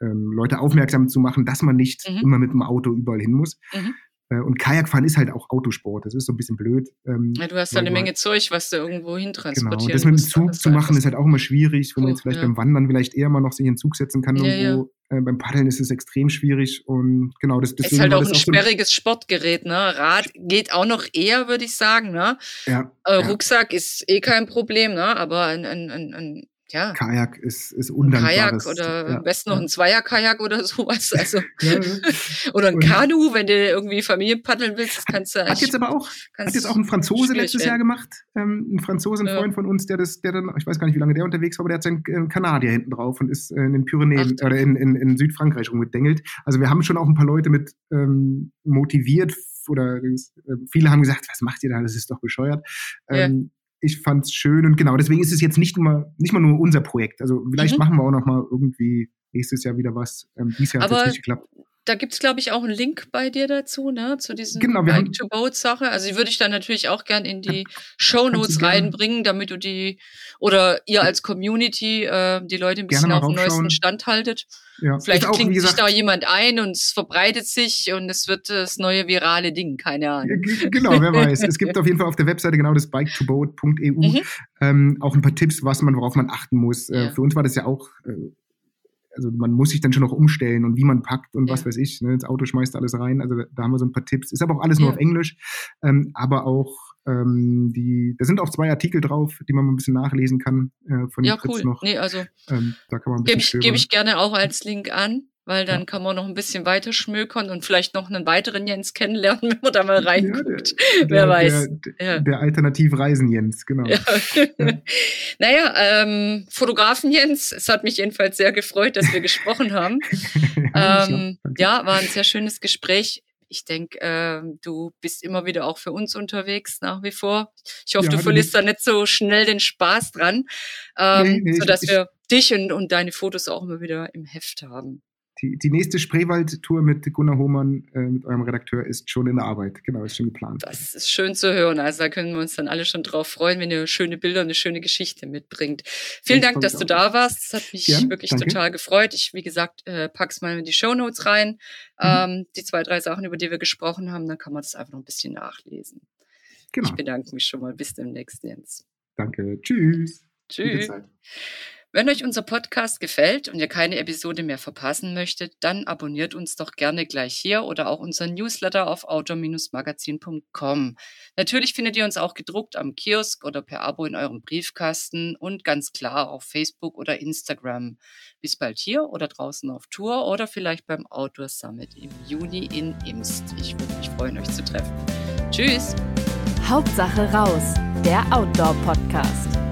ähm, Leute aufmerksam zu machen, dass man nicht mhm. immer mit dem Auto überall hin muss. Mhm. Äh, und Kajakfahren ist halt auch Autosport. Das ist so ein bisschen blöd. Ähm, ja, du hast da eine Menge Zeug, was du irgendwo hintransportieren Genau, das mit dem Zug zu machen ist halt auch immer schwierig, wenn man jetzt vielleicht ja. beim Wandern vielleicht eher mal noch sich in den Zug setzen kann. Ja, irgendwo. Ja. Äh, beim Paddeln ist es extrem schwierig und genau das. Ist halt auch ein sperriges so Sportgerät, ne? Rad geht auch noch eher, würde ich sagen, ne? Ja. Äh, Rucksack ist eh kein Problem, ne? Aber ein, ein, ein, ein ja. Kajak ist, ist undankbar. Kajak oder ja. am besten noch ein Zweier-Kajak oder sowas. Also, oder ein Kanu, wenn du irgendwie Familie paddeln willst, das kannst du. Hat jetzt aber auch, hat jetzt auch ein Franzose letztes werden. Jahr gemacht. Ähm, ein Franzose, ein ja. Freund von uns, der das, der dann, ich weiß gar nicht, wie lange der unterwegs war, aber der hat seinen äh, Kanadier hinten drauf und ist äh, in den Pyrenäen Ach, oder in, in, in Südfrankreich rumgedengelt. Also wir haben schon auch ein paar Leute mit ähm, motiviert oder äh, viele haben gesagt, was macht ihr da? Das ist doch bescheuert. Ähm, ich fand es schön und genau, deswegen ist es jetzt nicht nur, nicht mal nur unser Projekt. Also vielleicht mhm. machen wir auch noch mal irgendwie nächstes Jahr wieder was. Ähm, dieses Jahr hat es nicht geklappt da gibt es, glaube ich, auch einen Link bei dir dazu, ne? Zu diesem genau, Bike to Boat Sache. Also die würde ich dann natürlich auch gern in die Show Notes reinbringen, damit du die oder ihr als Community äh, die Leute ein bisschen auf dem neuesten Stand haltet. Ja. Vielleicht auch, klingt gesagt, sich da jemand ein und es verbreitet sich und es wird das neue virale Ding, keine Ahnung. Genau, wer weiß. es gibt auf jeden Fall auf der Webseite genau das biketoboat.eu mhm. ähm, auch ein paar Tipps, was man, worauf man achten muss. Äh, ja. Äh, für uns war das ja auch äh, also man muss sich dann schon noch umstellen und wie man packt und ja. was weiß ich. Ne? Ins Auto schmeißt alles rein. Also da haben wir so ein paar Tipps. Ist aber auch alles nur auf Englisch. Ähm, aber auch ähm, die, da sind auch zwei Artikel drauf, die man mal ein bisschen nachlesen kann äh, von Ja, cool. Noch. Nee, also ähm, da kann man gebe ich, geb ich gerne auch als Link an weil dann ja. kann man noch ein bisschen weiter schmökern und vielleicht noch einen weiteren Jens kennenlernen, wenn man da mal reinguckt. Ja, der, Wer weiß. Der, ja. der Alternativ-Reisen-Jens, genau. naja, ähm, Fotografen Jens, es hat mich jedenfalls sehr gefreut, dass wir gesprochen haben. ähm, ja, war ein sehr schönes Gespräch ich denke, äh, du bist immer wieder auch für uns unterwegs nach wie vor. Ich hoffe, ja, du verlierst da nicht so schnell den Spaß dran, ähm, nee, nee, sodass ich, wir dich und, und deine Fotos auch immer wieder im Heft haben die, die nächste Spreewald-Tour mit Gunnar Hohmann, äh, mit eurem Redakteur, ist schon in der Arbeit. Genau, ist schon geplant. Das ist schön zu hören. Also da können wir uns dann alle schon drauf freuen, wenn ihr schöne Bilder und eine schöne Geschichte mitbringt. Vielen ich Dank, dass du da warst. Das hat mich ja, wirklich danke. total gefreut. Ich, wie gesagt, äh, pack's mal in die Show Notes rein. Mhm. Ähm, die zwei, drei Sachen, über die wir gesprochen haben, dann kann man das einfach noch ein bisschen nachlesen. Genau. Ich bedanke mich schon mal. Bis demnächst, Jens. Danke. Tschüss. Tschüss. Wenn euch unser Podcast gefällt und ihr keine Episode mehr verpassen möchtet, dann abonniert uns doch gerne gleich hier oder auch unseren Newsletter auf outdoor-magazin.com. Natürlich findet ihr uns auch gedruckt am Kiosk oder per Abo in eurem Briefkasten und ganz klar auf Facebook oder Instagram. Bis bald hier oder draußen auf Tour oder vielleicht beim Outdoor Summit im Juni in Imst. Ich würde mich freuen, euch zu treffen. Tschüss! Hauptsache raus, der Outdoor Podcast.